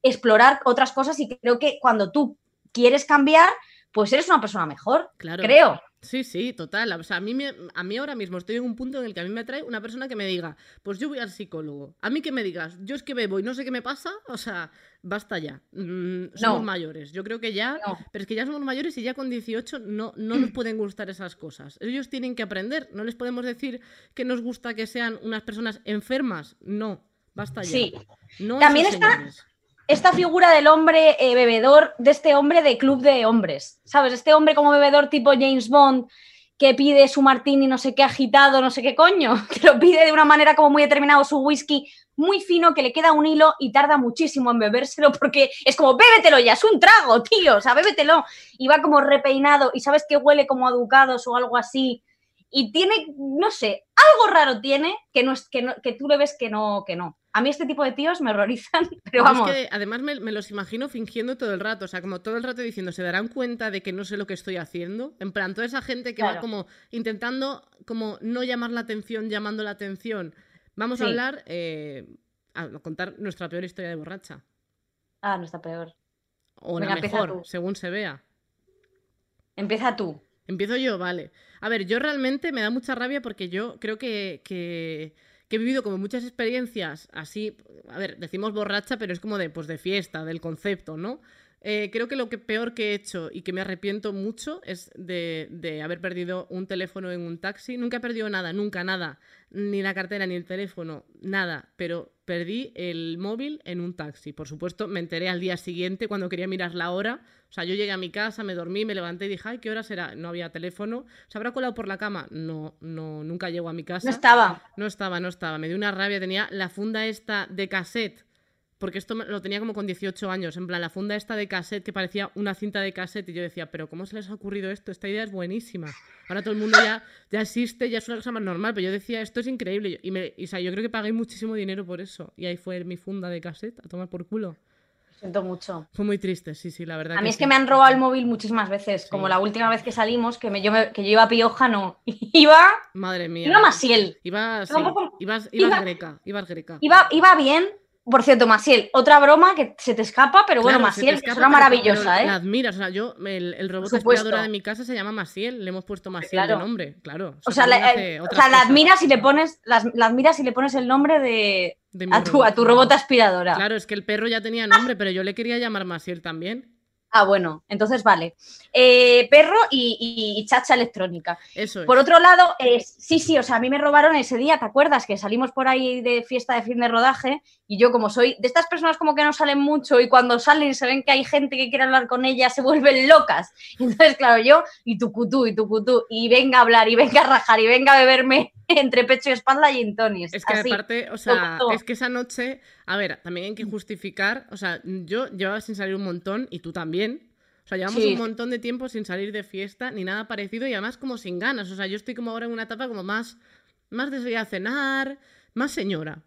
explorar otras cosas y creo que cuando tú quieres cambiar, pues eres una persona mejor, claro. creo. Sí, sí, total. O sea, a mí, me- a mí ahora mismo estoy en un punto en el que a mí me atrae una persona que me diga, pues yo voy al psicólogo. A mí que me digas, yo es que bebo y no sé qué me pasa, o sea, basta ya. Mm, somos No. mayores. Yo creo que ya, No. pero es que ya somos mayores y ya con 18 no, no nos pueden gustar esas cosas. Ellos tienen que aprender. No les podemos decir que nos gusta que sean unas personas enfermas. No, basta ya. Sí. No También está- señores. Esta figura del hombre eh, bebedor, de este hombre de club de hombres, ¿sabes? Este hombre como bebedor tipo James Bond que pide su martini no sé qué agitado, no sé qué coño, que lo pide de una manera como muy determinada, su whisky muy fino, que le queda un hilo y tarda muchísimo en bebérselo porque es como, bébetelo ya, es un trago, tío, o sea, bébetelo. Y va como repeinado y sabes que huele como a ducados o algo así. Y tiene, no sé, algo raro tiene que, no que, no- que tú le ves que no, que no. A mí este tipo de tíos me horrorizan, pero vamos. Es que además me, me los imagino fingiendo todo el rato, o sea, como todo el rato diciendo, ¿se darán cuenta de que no sé lo que estoy haciendo? En plan, toda esa gente que va como intentando como no llamar la atención, llamando la atención. Vamos a hablar, eh, a contar nuestra peor historia de borracha. Ah, no está peor. O Venga, la mejor, según se vea. Empieza tú. Empiezo yo, vale. A ver, yo realmente me da mucha rabia porque yo creo que, que, que he vivido como muchas experiencias así, a ver, decimos borracha, pero es como de, pues de fiesta, del concepto, ¿no? Eh, creo que lo que peor que he hecho y que me arrepiento mucho es de, de haber perdido un teléfono en un taxi. Nunca he perdido nada, nunca nada. Ni la cartera, ni el teléfono, nada. Pero perdí el móvil en un taxi. Por supuesto, me enteré al día siguiente cuando quería mirar la hora. O sea, yo llegué a mi casa, me dormí, me levanté y dije, ay, ¿qué hora será? No había teléfono. ¿Se habrá colado por la cama? No, no, nunca llego a mi casa. No estaba. No estaba, no estaba. Me dio una rabia. Tenía la funda esta de cassette. Porque esto lo tenía como con 18 años. En plan, la funda esta de cassette que parecía una cinta de cassette. Y yo decía, pero ¿cómo se les ha ocurrido esto? Esta idea es buenísima. Ahora todo el mundo ya, ya existe, ya es una cosa más normal. Pero yo decía, esto es increíble. Y, me, y, o sea, yo creo que pagué muchísimo dinero por eso. Y ahí fue mi funda de cassette a tomar por culo. Lo siento mucho. Fue muy triste, sí, sí, la verdad. A mí es sí. que me han robado el móvil muchísimas veces. Sí. Como la última vez que salimos, que, me, yo, me- que yo iba a Piojano. Iba, Madre mía. iba Masiel. Ibas, Iba poco- ibas, ibas iba- greca, ibas greca. Iba, iba bien, Por cierto, Masiel, otra broma que se te escapa, pero bueno, Claro, escapa, es una maravillosa, ¿eh? La admiras, o sea, yo, el, el robot aspiradora de mi casa se llama Masiel, le hemos puesto Masiel Claro. de nombre, claro. O sea, la, eh, o sea, la admiras y le pones, las- la admiras y le pones el nombre de de a tu, a tu robot aspiradora. Claro, es que el perro ya tenía nombre, pero yo le quería llamar Masiel también. Ah, bueno, entonces vale. Eh, perro y, y- y chacha electrónica. Eso es. Por otro lado, eh, sí, sí, o sea, a mí me robaron ese día, ¿te acuerdas? Que salimos por ahí de fiesta de fin de rodaje y yo como soy de estas personas como que no salen mucho y cuando salen se ven que hay gente que quiere hablar con ellas, se vuelven locas. Entonces, claro, yo y tu cutú y tu cutú y venga a hablar y venga a rajar y venga a beberme entre pecho y espalda y tonis. Es que así. aparte, o sea, todo. es que esa noche, a ver, también hay que justificar, o sea, yo llevaba sin salir un montón y tú también. O sea, llevamos Sí. un montón de tiempo sin salir de fiesta ni nada parecido y además como sin ganas. O sea, yo estoy como ahora en una etapa como más, más de salir a cenar, más señora.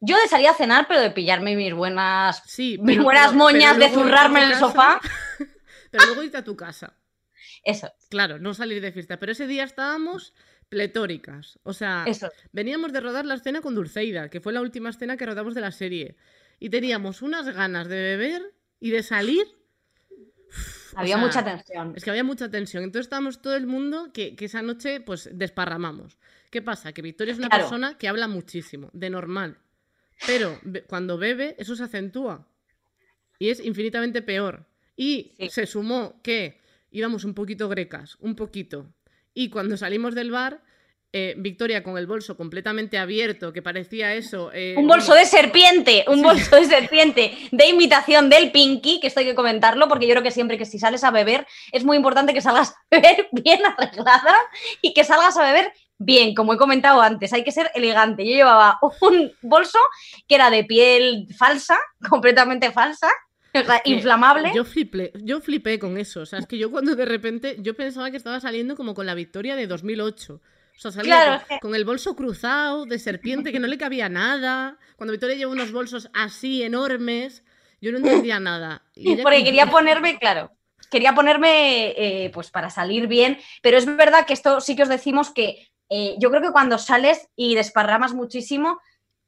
Yo de salir a cenar, pero de pillarme mis buenas, Sí, mis buenas moñas de zurrarme en el casa- sofá. Pero luego irte a tu casa. Eso, Claro, no salir de fiesta. Pero ese día estábamos pletóricas. O sea, eso. veníamos de rodar la escena con Dulceida, que fue la última escena que rodamos de la serie. Y teníamos unas ganas de beber y de salir. Uf, o Había sea, mucha tensión. Es que había mucha tensión. Entonces estábamos todo el mundo que, que esa noche pues desparramamos. ¿Qué pasa? Que Victoria es una Claro. persona que habla muchísimo, de normal. Pero cuando bebe, eso se acentúa. Y es infinitamente peor. Y Sí. se sumó que íbamos un poquito grecas, un poquito. Y cuando salimos del bar, eh, Victoria con el bolso completamente abierto, que parecía eso. eh, Un bolso de serpiente, un bolso de serpiente de imitación del Pinky, que esto hay que comentarlo, porque yo creo que siempre que si sales a beber es muy importante que salgas a beber bien arreglada y que salgas a beber bien, como he comentado antes, hay que ser elegante. Yo llevaba un bolso que era de piel falsa, completamente falsa, o sea, que inflamable. Yo flipé, yo flipé con eso. O sea, es que yo cuando de repente, yo pensaba que estaba saliendo como con la Victoria de 2008. O sea, salía Claro, con, es que- con el bolso cruzado, de serpiente, que no le cabía nada. Cuando Victoria lleva unos bolsos así enormes, yo no entendía nada. Y ella Porque quería ponerme, claro, quería ponerme eh, pues para salir bien, pero es verdad que esto sí que os decimos que eh, yo creo que cuando sales y desparramas muchísimo,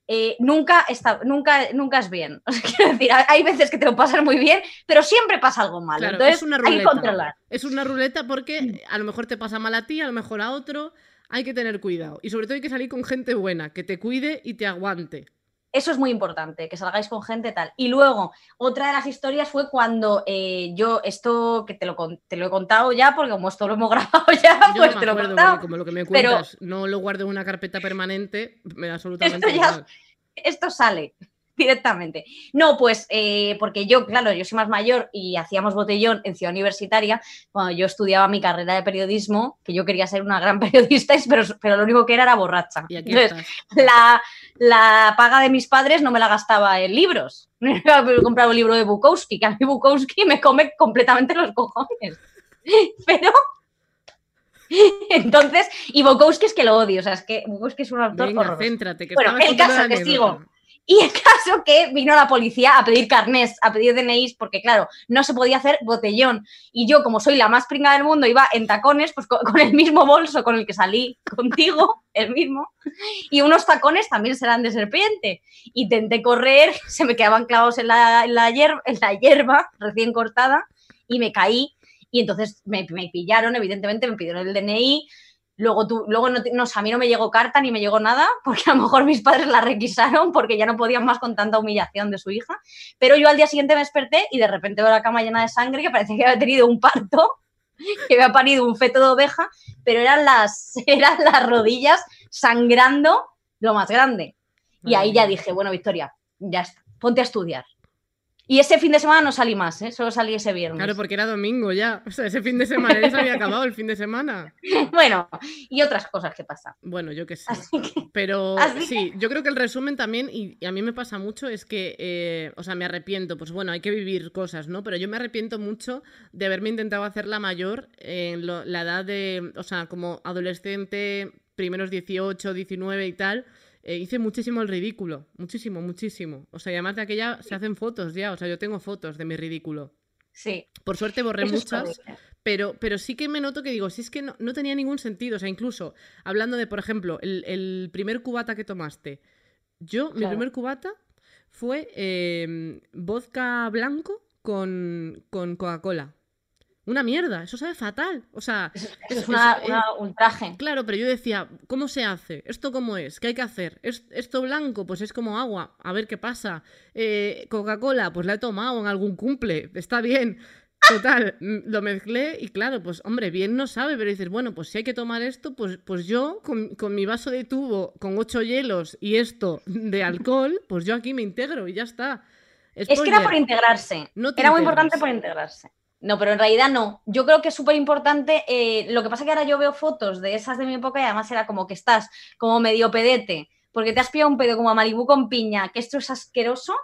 eh, nunca, está, nunca, nunca es bien. O sea, quiero decir, hay veces que te lo pasas muy bien, pero siempre pasa algo malo. Claro, Entonces es una hay que ruleta. controlar. Es una ruleta porque a lo mejor te pasa mal a ti, a lo mejor a otro. Hay que tener cuidado. Y sobre todo hay que salir con gente buena, que te cuide y te aguante. Eso es muy importante, que salgáis con gente tal. Y luego, otra de las historias fue cuando eh, yo, esto que te lo, te lo he contado ya, porque como esto lo hemos grabado ya, Yo pues no te me lo he contado. como lo que me pero- cuentas no lo guardo en una carpeta permanente, me da absolutamente Esto ya- esto sale directamente. No, pues eh, porque yo, claro, yo soy más mayor y hacíamos botellón en Ciudad Universitaria cuando yo estudiaba mi carrera de periodismo, que yo quería ser una gran periodista, pero, pero lo único que era era borracha. Y aquí Entonces, la, la paga de mis padres no me la gastaba en libros. Me compraba un libro de Bukowski, que a mí Bukowski me come completamente los cojones. Pero... Entonces, y Bukowski es que lo odio, o sea, es que Bukowski es un autor Venga, horroroso. céntrate. Que Bueno, el caso que sigo. Y el caso que vino la policía a pedir carnés, a pedir DNIs, porque claro, no se podía hacer botellón. Y yo, como soy la más pringa del mundo, iba en tacones, pues con, el mismo bolso con el que salí contigo, el mismo, y unos tacones también serán de serpiente. Intenté correr, se me quedaban clavados en la, en la, hier- en la hierba recién cortada y me caí. Y entonces me, me pillaron, evidentemente, me pidieron el DNI, Luego, tú, luego no, no, o sea, a mí no me llegó carta ni me llegó nada, porque a lo mejor mis padres la requisaron porque ya no podían más con tanta humillación de su hija. Pero yo al día siguiente me desperté y de repente veo la cama llena de sangre, que parecía que había tenido un parto, que había parido un feto de oveja, pero eran las, eran las rodillas sangrando lo más grande. Y ahí ya dije, bueno, Victoria, ya está, ponte a estudiar. Y ese fin de semana no salí más, ¿eh? solo salí ese viernes. Claro, porque era domingo ya. O sea, ese fin de semana ya se había acabado el fin de semana. Bueno, y otras cosas que pasan. Bueno, yo qué sé. Así que, Pero Así sí, yo creo que el resumen también, y, y a mí me pasa mucho, es que, eh, o sea, me arrepiento, pues bueno, hay que vivir cosas, ¿no? Pero yo me arrepiento mucho de haberme intentado hacer la mayor en lo- la edad de, o sea, como adolescente, primeros 18, 19 y tal. Eh, hice muchísimo el ridículo, muchísimo, muchísimo. O sea, y además de aquella se hacen fotos ya, o sea, yo tengo fotos de mi ridículo. sí. Por suerte borré eso muchas, pero, pero sí que me noto que digo, si es que no, no tenía ningún sentido. O sea, incluso hablando de, por ejemplo, el, el primer cubata que tomaste. Yo, mi primer cubata fue eh, vodka blanco con, con Coca-Cola. Una mierda, eso sabe fatal. O sea, Eso es, una- una- un traje. Claro, pero yo decía, ¿cómo se hace? ¿Esto cómo es? ¿Qué hay que hacer? ¿Es- ¿Esto blanco? Pues es como agua. A ver qué pasa. Eh, Coca-Cola, pues la he tomado en algún cumple. Está bien. Total, mm, lo mezclé y claro, pues hombre, bien no sabe, pero dices, bueno, pues si hay que tomar esto, pues, pues yo con, con mi vaso de tubo con ocho hielos y esto de alcohol, pues yo aquí me integro y ya está. Es que era por integrarse. no era muy importante por integrarse. No, pero en realidad no. Yo creo que es súper importante. eh, lo que pasa que ahora yo veo fotos de esas de mi época y además era como que estás como medio pedete, porque te has pillado un pedo como a Malibú con piña, que esto es asqueroso,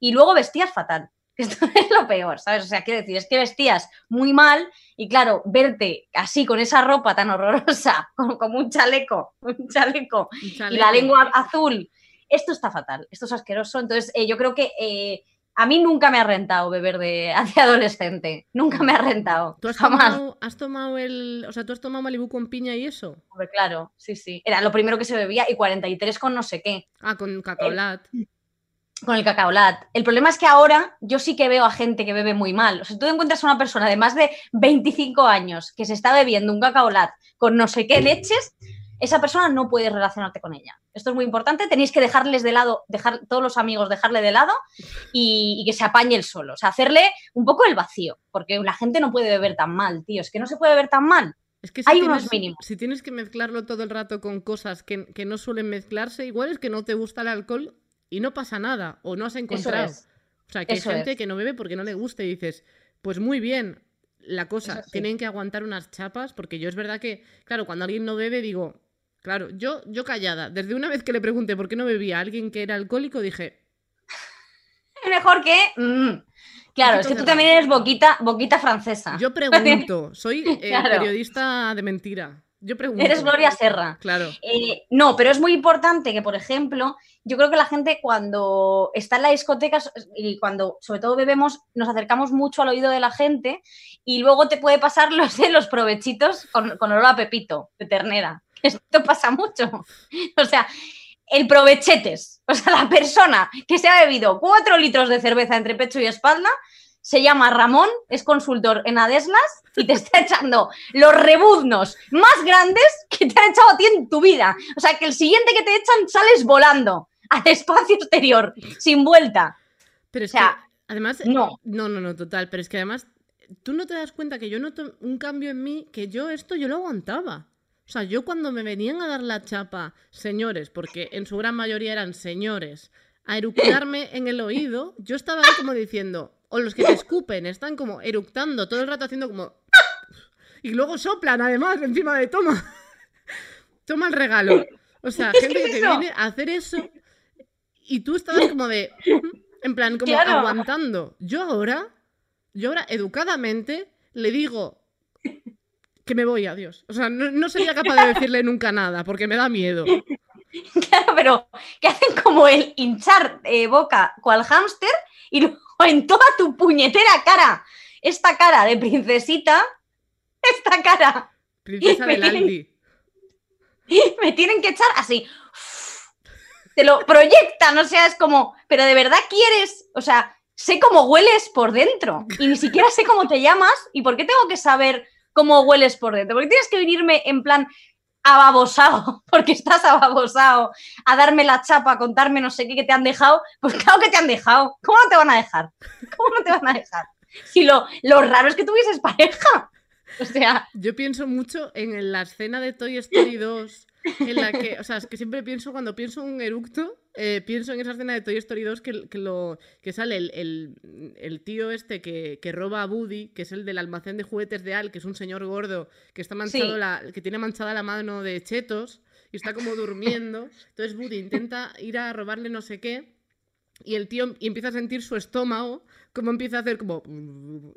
y luego vestías fatal. que Esto es lo peor, ¿sabes? O sea, quiero decir, es que vestías muy mal y claro, verte así con esa ropa tan horrorosa, como, como un chaleco, un chaleco Un y la lengua azul. Esto está fatal, esto es asqueroso. Entonces, eh, yo creo que eh, a mí nunca me ha rentado beber de, de adolescente. Nunca me ha rentado. ¿Tú has Jamás. tomado, has tomado el. O sea, tú has tomado Malibu con piña y eso? Hombre, claro, sí, sí. Era lo primero que se bebía y 43 con no sé qué, Ah, con cacaolat. con el cacaolat. El problema es que ahora yo sí que veo a gente que bebe muy mal. O sea, tú encuentras a una persona de más de 25 años que se está bebiendo un cacaolat con no sé qué leches, esa persona no puedes relacionarte con ella. Esto es muy importante, tenéis que dejarles de lado, dejar todos los amigos, dejarle de lado y, y que se apañe el solo. O sea, hacerle un poco el vacío, porque la gente no puede beber tan mal, tío. Es que no se puede beber tan mal. Es que si Hay tienes, unos mínimos. Si tienes que mezclarlo todo el rato con cosas que, que no suelen mezclarse, igual es que no te gusta el alcohol y no pasa nada, o no has encontrado. es. O sea, que eso hay gente es. que no bebe porque no le gusta y dices, pues muy bien. La cosa, sí. tienen que aguantar unas chapas, porque yo es verdad que, claro, cuando alguien no bebe, digo, claro, yo, yo callada, desde una vez que le pregunté por qué no bebía a alguien que era alcohólico, dije, Mejor que... mm. Claro, es que tú también eres boquita, boquita francesa. yo pregunto, soy eh. Claro. periodista de mentira. Yo pregunto. Eres Gloria Serra. Claro. Eh, no, pero es muy importante que, por ejemplo, yo creo que la gente cuando está en la discoteca y cuando sobre todo bebemos, nos acercamos mucho al oído de la gente y luego te puede pasar los los provechitos con, con olor a pepito de ternera. Esto pasa mucho. O sea, el provechetes, o sea, la persona que se ha bebido cuatro litros de cerveza entre pecho y espalda, se llama Ramón, es consultor en Adeslas y te está echando los rebuznos más grandes que te han echado a ti en tu vida. O sea, que el siguiente que te echan sales volando al espacio exterior, sin vuelta. Pero es O sea, que, además, no. no, no, no, total, pero es que además, tú no te das cuenta que yo noto un cambio en mí, que yo esto yo lo aguantaba. O sea, yo cuando me venían a dar la chapa, señores, porque en su gran mayoría eran señores, a eructarme en el oído, yo estaba ahí como diciendo, o los que te escupen, están como eructando todo el rato haciendo como... Y luego soplan además encima de toma. Toma el regalo. O sea, gente que te viene a hacer eso y tú estabas como de... En plan, como Claro. aguantando. Yo ahora, yo ahora educadamente le digo que me voy, adiós. O sea, no, no sería capaz de decirle nunca nada porque me da miedo. Claro, pero que hacen como el hinchar eh, boca cual hámster y luego en toda tu puñetera cara, esta cara de princesita, esta cara, Princesa del Aldi. me tienen que echar así. Te lo proyectan, o sea, es como, pero de verdad quieres, o sea, sé cómo hueles por dentro y ni siquiera sé cómo te llamas y por qué tengo que saber cómo hueles por dentro, porque tienes que venirme en plan ababosado, porque estás ababosado, a darme la chapa, a contarme no sé qué que te han dejado, pues claro que te han dejado, ¿cómo no te van a dejar? ¿Cómo no te van a dejar? Si lo, lo raro es que tuvieses pareja, o sea, Yo pienso mucho en la escena de Toy Story 2, en la que, o sea, es que siempre pienso, cuando pienso en un eructo, eh, pienso en esa escena de Toy Story 2 que, que lo, que sale el, el- el tío este que, que roba a Woody, que es el del almacén de juguetes de Al, que es un señor gordo, que está manchado Sí. la, que tiene manchada la mano de chetos y está como durmiendo. Entonces Woody intenta ir a robarle no sé qué. Y el tío y empieza a sentir su estómago, como empieza a hacer como...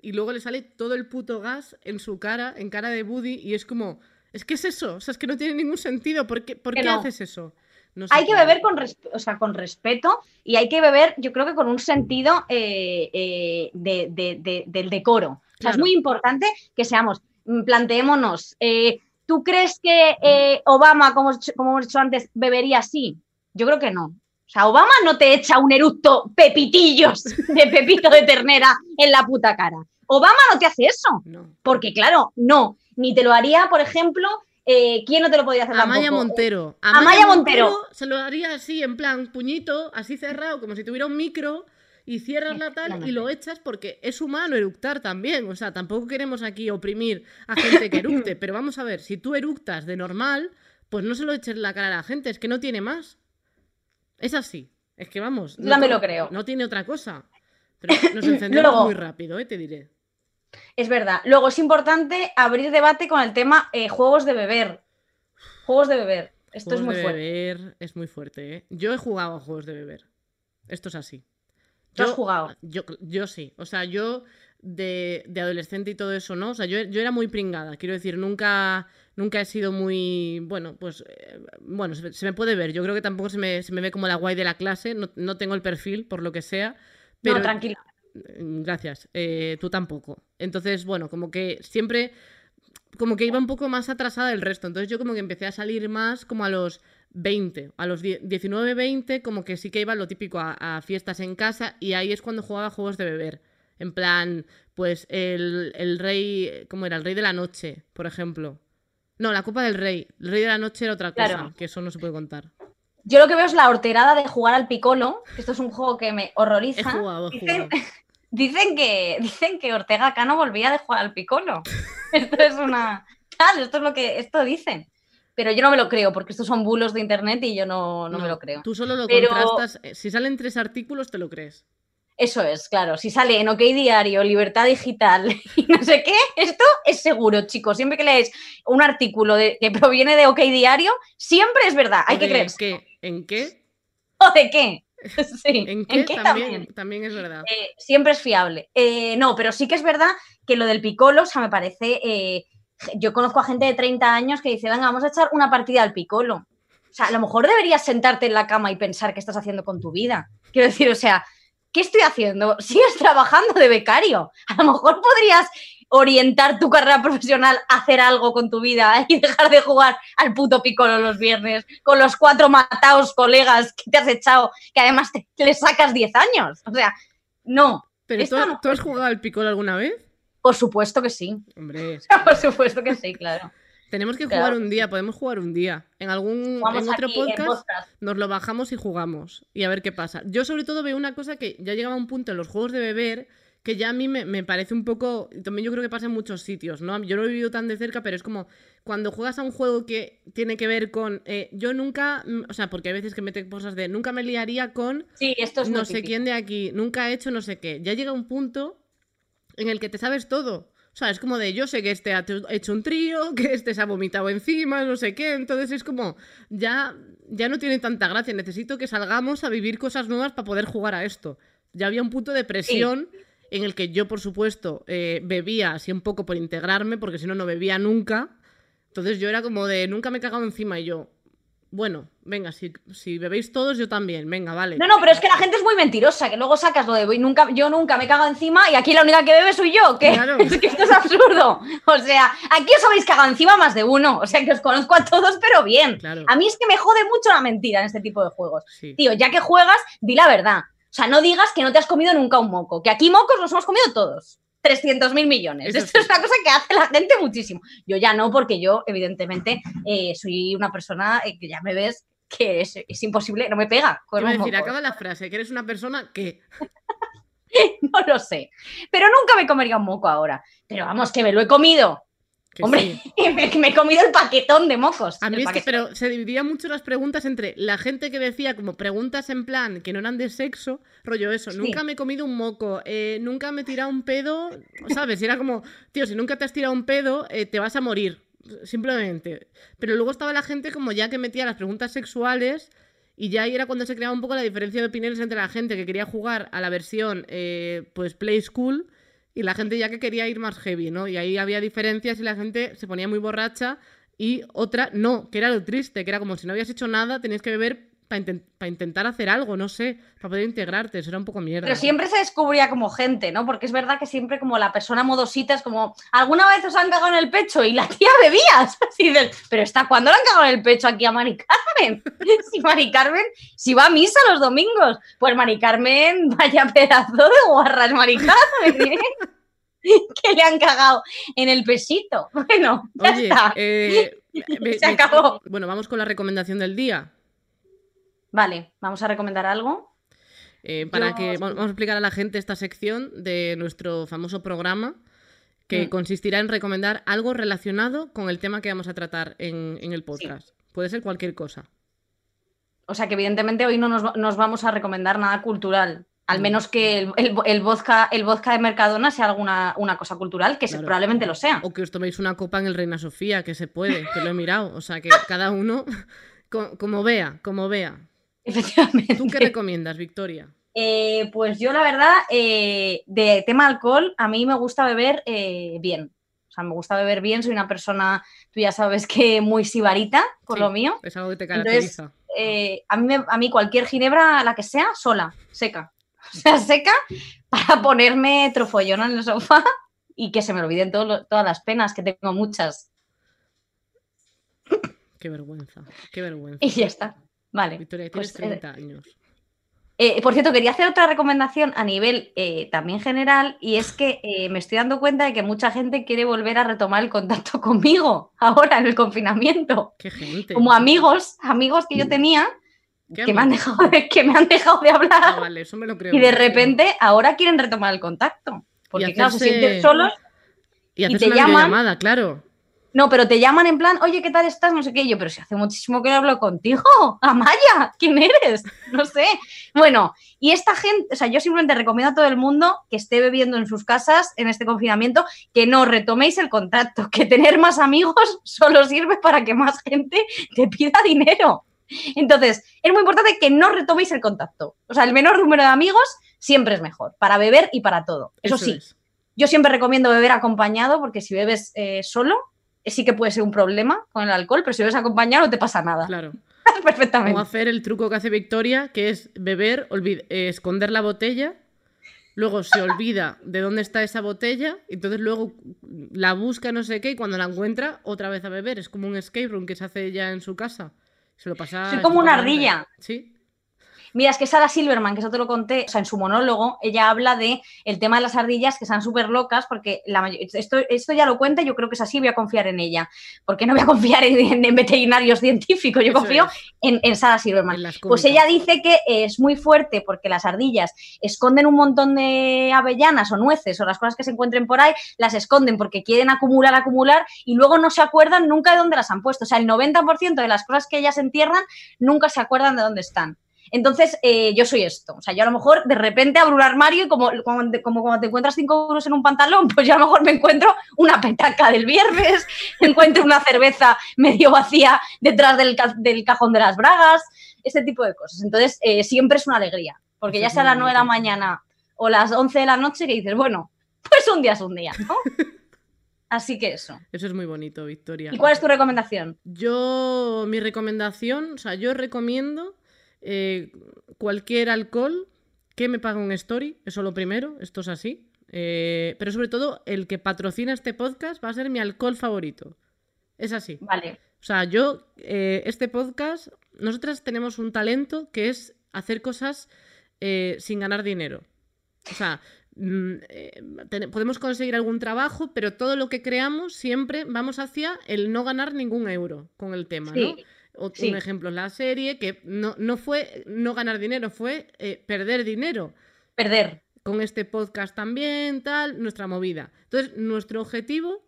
Y luego le sale todo el puto gas en su cara, en cara de Woody, y es como... Es que es eso, o sea, es que no tiene ningún sentido. ¿Por qué, por qué no. haces eso? No sé hay que beber con, o sea, con respeto y hay que beber, yo creo que con un sentido eh, eh, de- de- de- del decoro. O sea, es muy importante que seamos, mm, planteémonos, eh, ¿tú crees que Obama, como, como hemos dicho antes, bebería así? Yo creo que no. O O sea, Obama no te echa un eructo pepitillos de pepito de ternera en la puta cara. Obama no te hace eso. No. Porque, claro, no. Ni te lo haría, por ejemplo, eh, ¿quién no te lo podría hacer Amaya tampoco? Montero. Amaya Montero. Se lo haría así, en plan, puñito, así cerrado, como si tuviera un micro, y cierras la tal y lo echas porque es humano eructar también. O sea, tampoco queremos aquí oprimir a gente que eructe. pero vamos a ver, si tú eructas de normal, pues no se lo eches en la cara a la gente, es que no tiene más. Es así. Es que vamos. Ya me lo creo. No tiene otra cosa. Pero nos encendemos Luego- muy rápido, ¿eh? te diré. Es verdad. Luego es importante abrir debate con el tema eh, juegos de beber. Juegos de beber. Esto es muy de fuerte. beber es muy fuerte, ¿eh? Yo he jugado a juegos de beber. Esto es así. ¿Tú has jugado? Yo, yo sí. O sea, yo de, de adolescente y todo eso, ¿no? O sea, yo, yo era muy pringada. Quiero decir, nunca, nunca he sido muy. Bueno, pues. eh, bueno, se, se me puede ver. Yo creo que tampoco se me, se me ve como la guay de la clase. No, no tengo el perfil, por lo que sea. Pero, No, tranquilo. Mm, Gracias. Eh, tú tampoco. Entonces, bueno, como que siempre. Como que iba un poco más atrasada del resto. Entonces yo como que empecé a salir más como a los 20. A los 10 19, 20, como que sí que iba lo típico a, a fiestas en casa. Y ahí es cuando jugaba juegos de beber. En plan, pues el, el rey. ¿Cómo era? El rey de la noche, por ejemplo. No, la Copa del Rey. El rey de la noche era otra cosa. Claro. Que eso no se puede contar. Yo lo que veo es la horterada de jugar al picolo, que esto es un juego que me horroriza. He jugado, he Dicen, jugado. dicen que, dicen que Ortega Cano volvía de jugar al picolo. Esto es una. Tal, esto es lo que. Esto dicen. Pero yo no me lo creo, porque estos son bulos de internet y yo no, no me lo creo. Tú solo lo Pero- contrastas. eh, Si salen tres artículos, te lo crees. Eso es, claro. Si sale en OK Diario, Libertad Digital y no sé qué, esto es seguro, chicos. Siempre que leéis un artículo de- que proviene de OK Diario, siempre es verdad. Hay ¿O que creer. qué? ¿En qué? ¿O de qué? Sí, ¿En qué? también, también? también es verdad. Eh, siempre es fiable. Eh, no, pero sí que es verdad que lo del picolo, o sea, me parece. eh, yo conozco a gente de 30 años que dice, venga, vamos a echar una partida al picolo. O sea, a lo mejor deberías sentarte en la cama y pensar qué estás haciendo con tu vida. Quiero decir, o sea, ¿qué estoy haciendo? Sigues trabajando de becario. A lo mejor podrías orientar tu carrera profesional a hacer algo con tu vida y dejar de jugar al puto picolo los viernes con los cuatro mataos colegas que te has echado, que además te, le sacas 10 años. O sea, no, Pero ¿tú, esto no ¿tú has jugado al picolo alguna vez? por supuesto que sí. Hombre, Por supuesto que sí, claro. Tenemos que Claro jugar un día, podemos jugar un día. En algún Vamos en otro aquí en podcast nos lo bajamos y jugamos. Y a ver qué pasa. Yo sobre todo veo una cosa que ya llegaba a un punto en los juegos de beber que ya a mí me, me parece un poco, también yo creo que pasa en muchos sitios, ¿no? Yo no lo he vivido tan de cerca, pero es como cuando juegas a un juego que tiene que ver con, eh, yo nunca, mm, o sea, porque hay veces que mete cosas de, nunca me liaría con Sí, esto es no sé típico. quién de aquí, nunca he hecho no sé qué. Ya llega un punto en el que te sabes todo. Sea, es como de yo sé que este ha hecho un trío, que este se ha vomitado encima, no sé qué. Entonces es como, ya, ya no tiene tanta gracia. Necesito que salgamos a vivir cosas nuevas para poder jugar a esto. Ya había un punto de presión en el que yo, por supuesto, eh, bebía así un poco por integrarme, porque si no, no bebía nunca. Entonces yo era como de nunca me he cagado encima y yo, bueno, venga, si, si bebéis todos, yo también, venga, vale. No, no, pero es que la gente es muy mentirosa, que luego sacas lo de "Voy, nunca, yo nunca me cago encima y aquí la única que bebe soy yo, que Claro. es que esto es absurdo. O sea, aquí os habéis cagado encima más de uno, o sea que os conozco a todos, pero bien. Claro. A mí es que me jode mucho la mentira en este tipo de juegos. Sí. Tío, ya que juegas, di la verdad. O sea, no digas que no te has comido nunca un moco, que aquí mocos los hemos comido todos. 300 mil millones. Eso Esto sí. es una cosa que hace la gente muchísimo. Yo ya no, porque yo, evidentemente, eh, soy una persona eh, que ya me ves que es, es imposible, no me pega. con un decir, acaba la frase, que eres una persona que. No lo sé. Pero nunca me comería un moco ahora. Pero vamos, que me lo he comido. Que Hombre, sí. me, me he comido el paquetón de mocos. A mí es que, paquetón. pero se dividían mucho las preguntas entre la gente que decía como preguntas en plan que no eran de sexo, rollo eso, Sí. nunca me he comido un moco, eh, nunca me he tirado un pedo, ¿sabes? Y era como, tío, si nunca te has tirado un pedo, eh, te vas a morir, simplemente. Pero luego estaba la gente como ya que metía las preguntas sexuales y ya ahí era cuando se creaba un poco la diferencia de opiniones entre la gente que quería jugar a la versión, eh, pues, Play School y la gente ya que quería ir más heavy, ¿no? Y ahí había diferencias y la gente se ponía muy borracha y otra no, que era lo triste, que era como si no habías hecho nada, tenías que beber para intentar hacer algo, no sé, para poder integrarte, eso era un poco mierda. Pero siempre se descubría como gente, ¿no? Porque es verdad que siempre como la persona modosita es como, ¿alguna vez os han cagado en el pecho? Y la tía bebías. Así pero está, ¿cuándo le han cagado en el pecho aquí a Mari Carmen? si Mari Carmen, si va a misa los domingos, pues Mari Carmen, vaya pedazo de guarras, Mari Carmen, ¿eh? que le han cagado en el pesito. Bueno, ya está. Eh, se acabó. Bueno, vamos con la recomendación del día. Vale, vamos a recomendar algo. Eh, para que vamos a explicar a la gente esta sección de nuestro famoso programa que mm. consistirá en recomendar algo relacionado con el tema que vamos a tratar en, el podcast. Puede ser cualquier cosa. O sea que evidentemente hoy no nos, vamos a recomendar nada cultural. Al menos que el, vodka, el vodka de Mercadona sea alguna una cosa cultural, que probablemente lo sea. O que os toméis una copa en el Reina Sofía, que se puede, que lo he mirado. O sea que cada uno como vea, como vea. Efectivamente. ¿Tú qué recomiendas, Victoria? Eh, pues yo la verdad, eh, de tema alcohol, a mí me gusta beber eh, bien. O sea, me gusta beber bien, soy una persona, tú ya sabes que muy sibarita, por lo mío. Es algo que te caracteriza. a, mí a mí cualquier ginebra, la que sea, sola, seca. O sea, seca para ponerme trofollona en el sofá y que se me olviden todas las penas, que tengo muchas. Qué vergüenza, qué vergüenza. Y ya está. Vale. Victoria, tienes 30 pues, eh, años. Eh, por cierto, quería hacer otra recomendación a nivel eh, también general y es que me estoy dando cuenta de que mucha gente quiere volver a retomar el contacto conmigo ahora en el confinamiento. Qué gente. Como amigos, amigos que yo tenía que me, han dejado de, que me han dejado de hablar. Ah, vale, eso me lo creo. Y de repente ahora quieren retomar el contacto. Porque claro, se sienten solos y, y te una llaman. claro. No, pero te llaman en plan, oye, ¿qué tal estás? No sé qué. yo, pero si hace muchísimo que no hablo contigo. Amaya, ¿quién eres? No sé. Bueno, y esta gente, o sea, yo simplemente recomiendo a todo el mundo que esté bebiendo en sus casas en este confinamiento, que no retoméis el contacto, que tener más amigos solo sirve para que más gente te pida dinero. Entonces, es muy importante que no retoméis el contacto. O sea, el menor número de amigos siempre es mejor, para beber y para todo. Eso, sí, yo siempre recomiendo beber acompañado, porque si bebes eh, solo, sí que puede ser un problema con el alcohol, pero si bebes acompañado no te pasa nada. Claro. Perfectamente. Como hacer el truco que hace Victoria, que es beber, eh, esconder la botella, luego se olvida de dónde está esa botella, entonces luego la busca no sé qué y cuando la encuentra otra vez a beber. Es como un escape room que se hace ya en su casa. Se lo pasa. Soy como una ardilla. Sí. Mira, es que Sara Silverman, que eso te lo conté, o sea, en su monólogo, ella habla de el tema de las ardillas que están súper locas, porque la esto, esto ya lo cuenta, yo creo que es así, voy a confiar en ella, porque no voy a confiar en, veterinarios científicos, yo confío en, en, Sara Silverman. pues ella dice que es muy fuerte porque las ardillas esconden un montón de avellanas o nueces o las cosas que se encuentren por ahí, las esconden porque quieren acumular, acumular y luego no se acuerdan nunca de dónde las han puesto. O sea, el 90% de las cosas que ellas entierran nunca se acuerdan de dónde están. Entonces, eh, yo soy esto. O sea, yo a lo mejor de repente abro un armario y como, como, cuando te encuentras cinco euros en un pantalón, pues yo a lo mejor me encuentro una petaca del viernes, me encuentro una cerveza medio vacía detrás del, cajón de las bragas, ese tipo de cosas. Entonces, eh, siempre es una alegría, porque ya sea las 9 de la mañana o las 11 de la noche que dices, bueno, pues un día es un día, ¿no? Así que eso. Eso es muy bonito, Victoria. ¿Y cuál es tu recomendación? Yo, mi recomendación, o sea, yo recomiendo eh, cualquier alcohol que me pague un story, eso lo primero, esto es así. Eh, pero sobre todo, el que patrocina este podcast va a ser mi alcohol favorito. Es así. Vale. O sea, yo, eh, este podcast, nosotras tenemos un talento que es hacer cosas sin ganar dinero. O sea, mm, podemos conseguir algún trabajo, pero todo lo que creamos siempre vamos hacia el no ganar ningún euro con el tema, ¿no? Un ejemplo, la serie, que no, no fue no ganar dinero, fue eh, perder dinero. Perder. Con este podcast también, tal, nuestra movida. Entonces, nuestro objetivo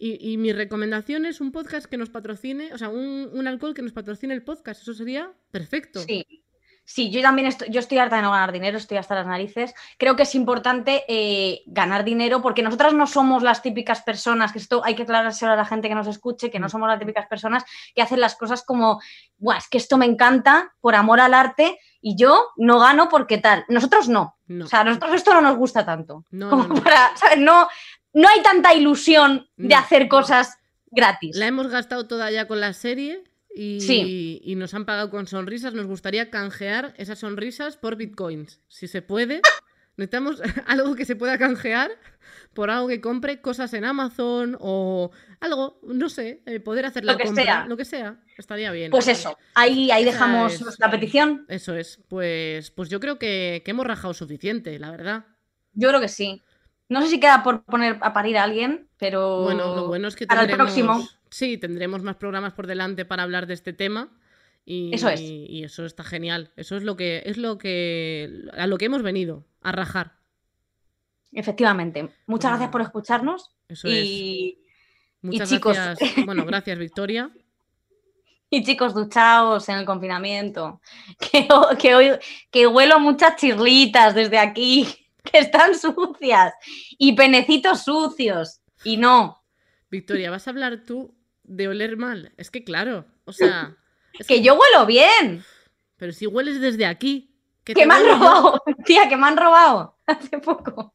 y, mi recomendación es un podcast que nos patrocine, o sea, un, un, alcohol que nos patrocine el podcast. Eso sería perfecto. Sí. Sí, yo también estoy, yo estoy harta de no ganar dinero, estoy hasta las narices. Creo que es importante eh, ganar dinero porque nosotras no somos las típicas personas, que esto hay que aclarárselo a la gente que nos escuche, que no mm. somos las típicas personas que hacen las cosas como, Buah, es que esto me encanta por amor al arte y yo no gano porque tal. Nosotros no. O sea, a nosotros esto no nos gusta tanto. No, como para, ¿sabes? No, no hay tanta ilusión de hacer cosas gratis. La hemos gastado toda ya con la serie y, Sí. y nos han pagado con sonrisas. Nos gustaría canjear esas sonrisas por bitcoins. Si se puede, necesitamos algo que se pueda canjear por algo que compre cosas en Amazon o algo, no sé, eh, poder hacer la Lo que compra, sea. lo que sea, estaría bien. Pues eso, ahí, ahí dejamos es- nuestra petición. Eso es, pues, pues yo creo que, que hemos rajado suficiente, la verdad. Yo creo que sí. No sé si queda por poner a parir a alguien, pero Bueno, lo bueno es que para el próximo. Sí, tendremos más programas por delante para hablar de este tema. Y, Eso es. y eso está genial. Eso es lo que es lo que a lo que hemos venido, a rajar. efectivamente. Muchas gracias por escucharnos Eso es. y, Muchas chicos- gracias. Bueno, gracias, Victoria. y chicos, duchaos en el confinamiento. Que, que hoy que huelo muchas chirlitas desde aquí, que están sucias y penecitos sucios. Y no, Victoria, ¿vas a hablar tú de oler mal? Es que claro, o sea, es que yo huelo bien. pero si hueles desde aquí, que me han yo. robado, tía, que me han robado hace poco.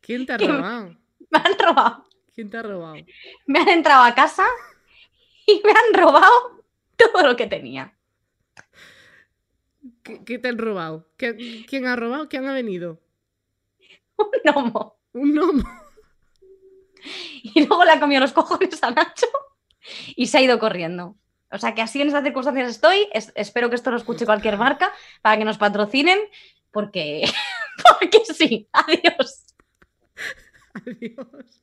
¿Quién te ha robado? Me han robado. ¿Quién te ha robado? Me han entrado a casa y me han robado todo lo que tenía. ¿Qué, qué te han robado? ¿Qué- ¿Quién ha robado? ¿Quién ha venido? Un gnomo. Un gnomo. Y luego le ha comido los cojones a Nacho y se ha ido corriendo. O sea que así en estas circunstancias estoy. Es- espero que esto lo escuche cualquier marca para que nos patrocinen. Porque, porque sí. Adiós. Adiós.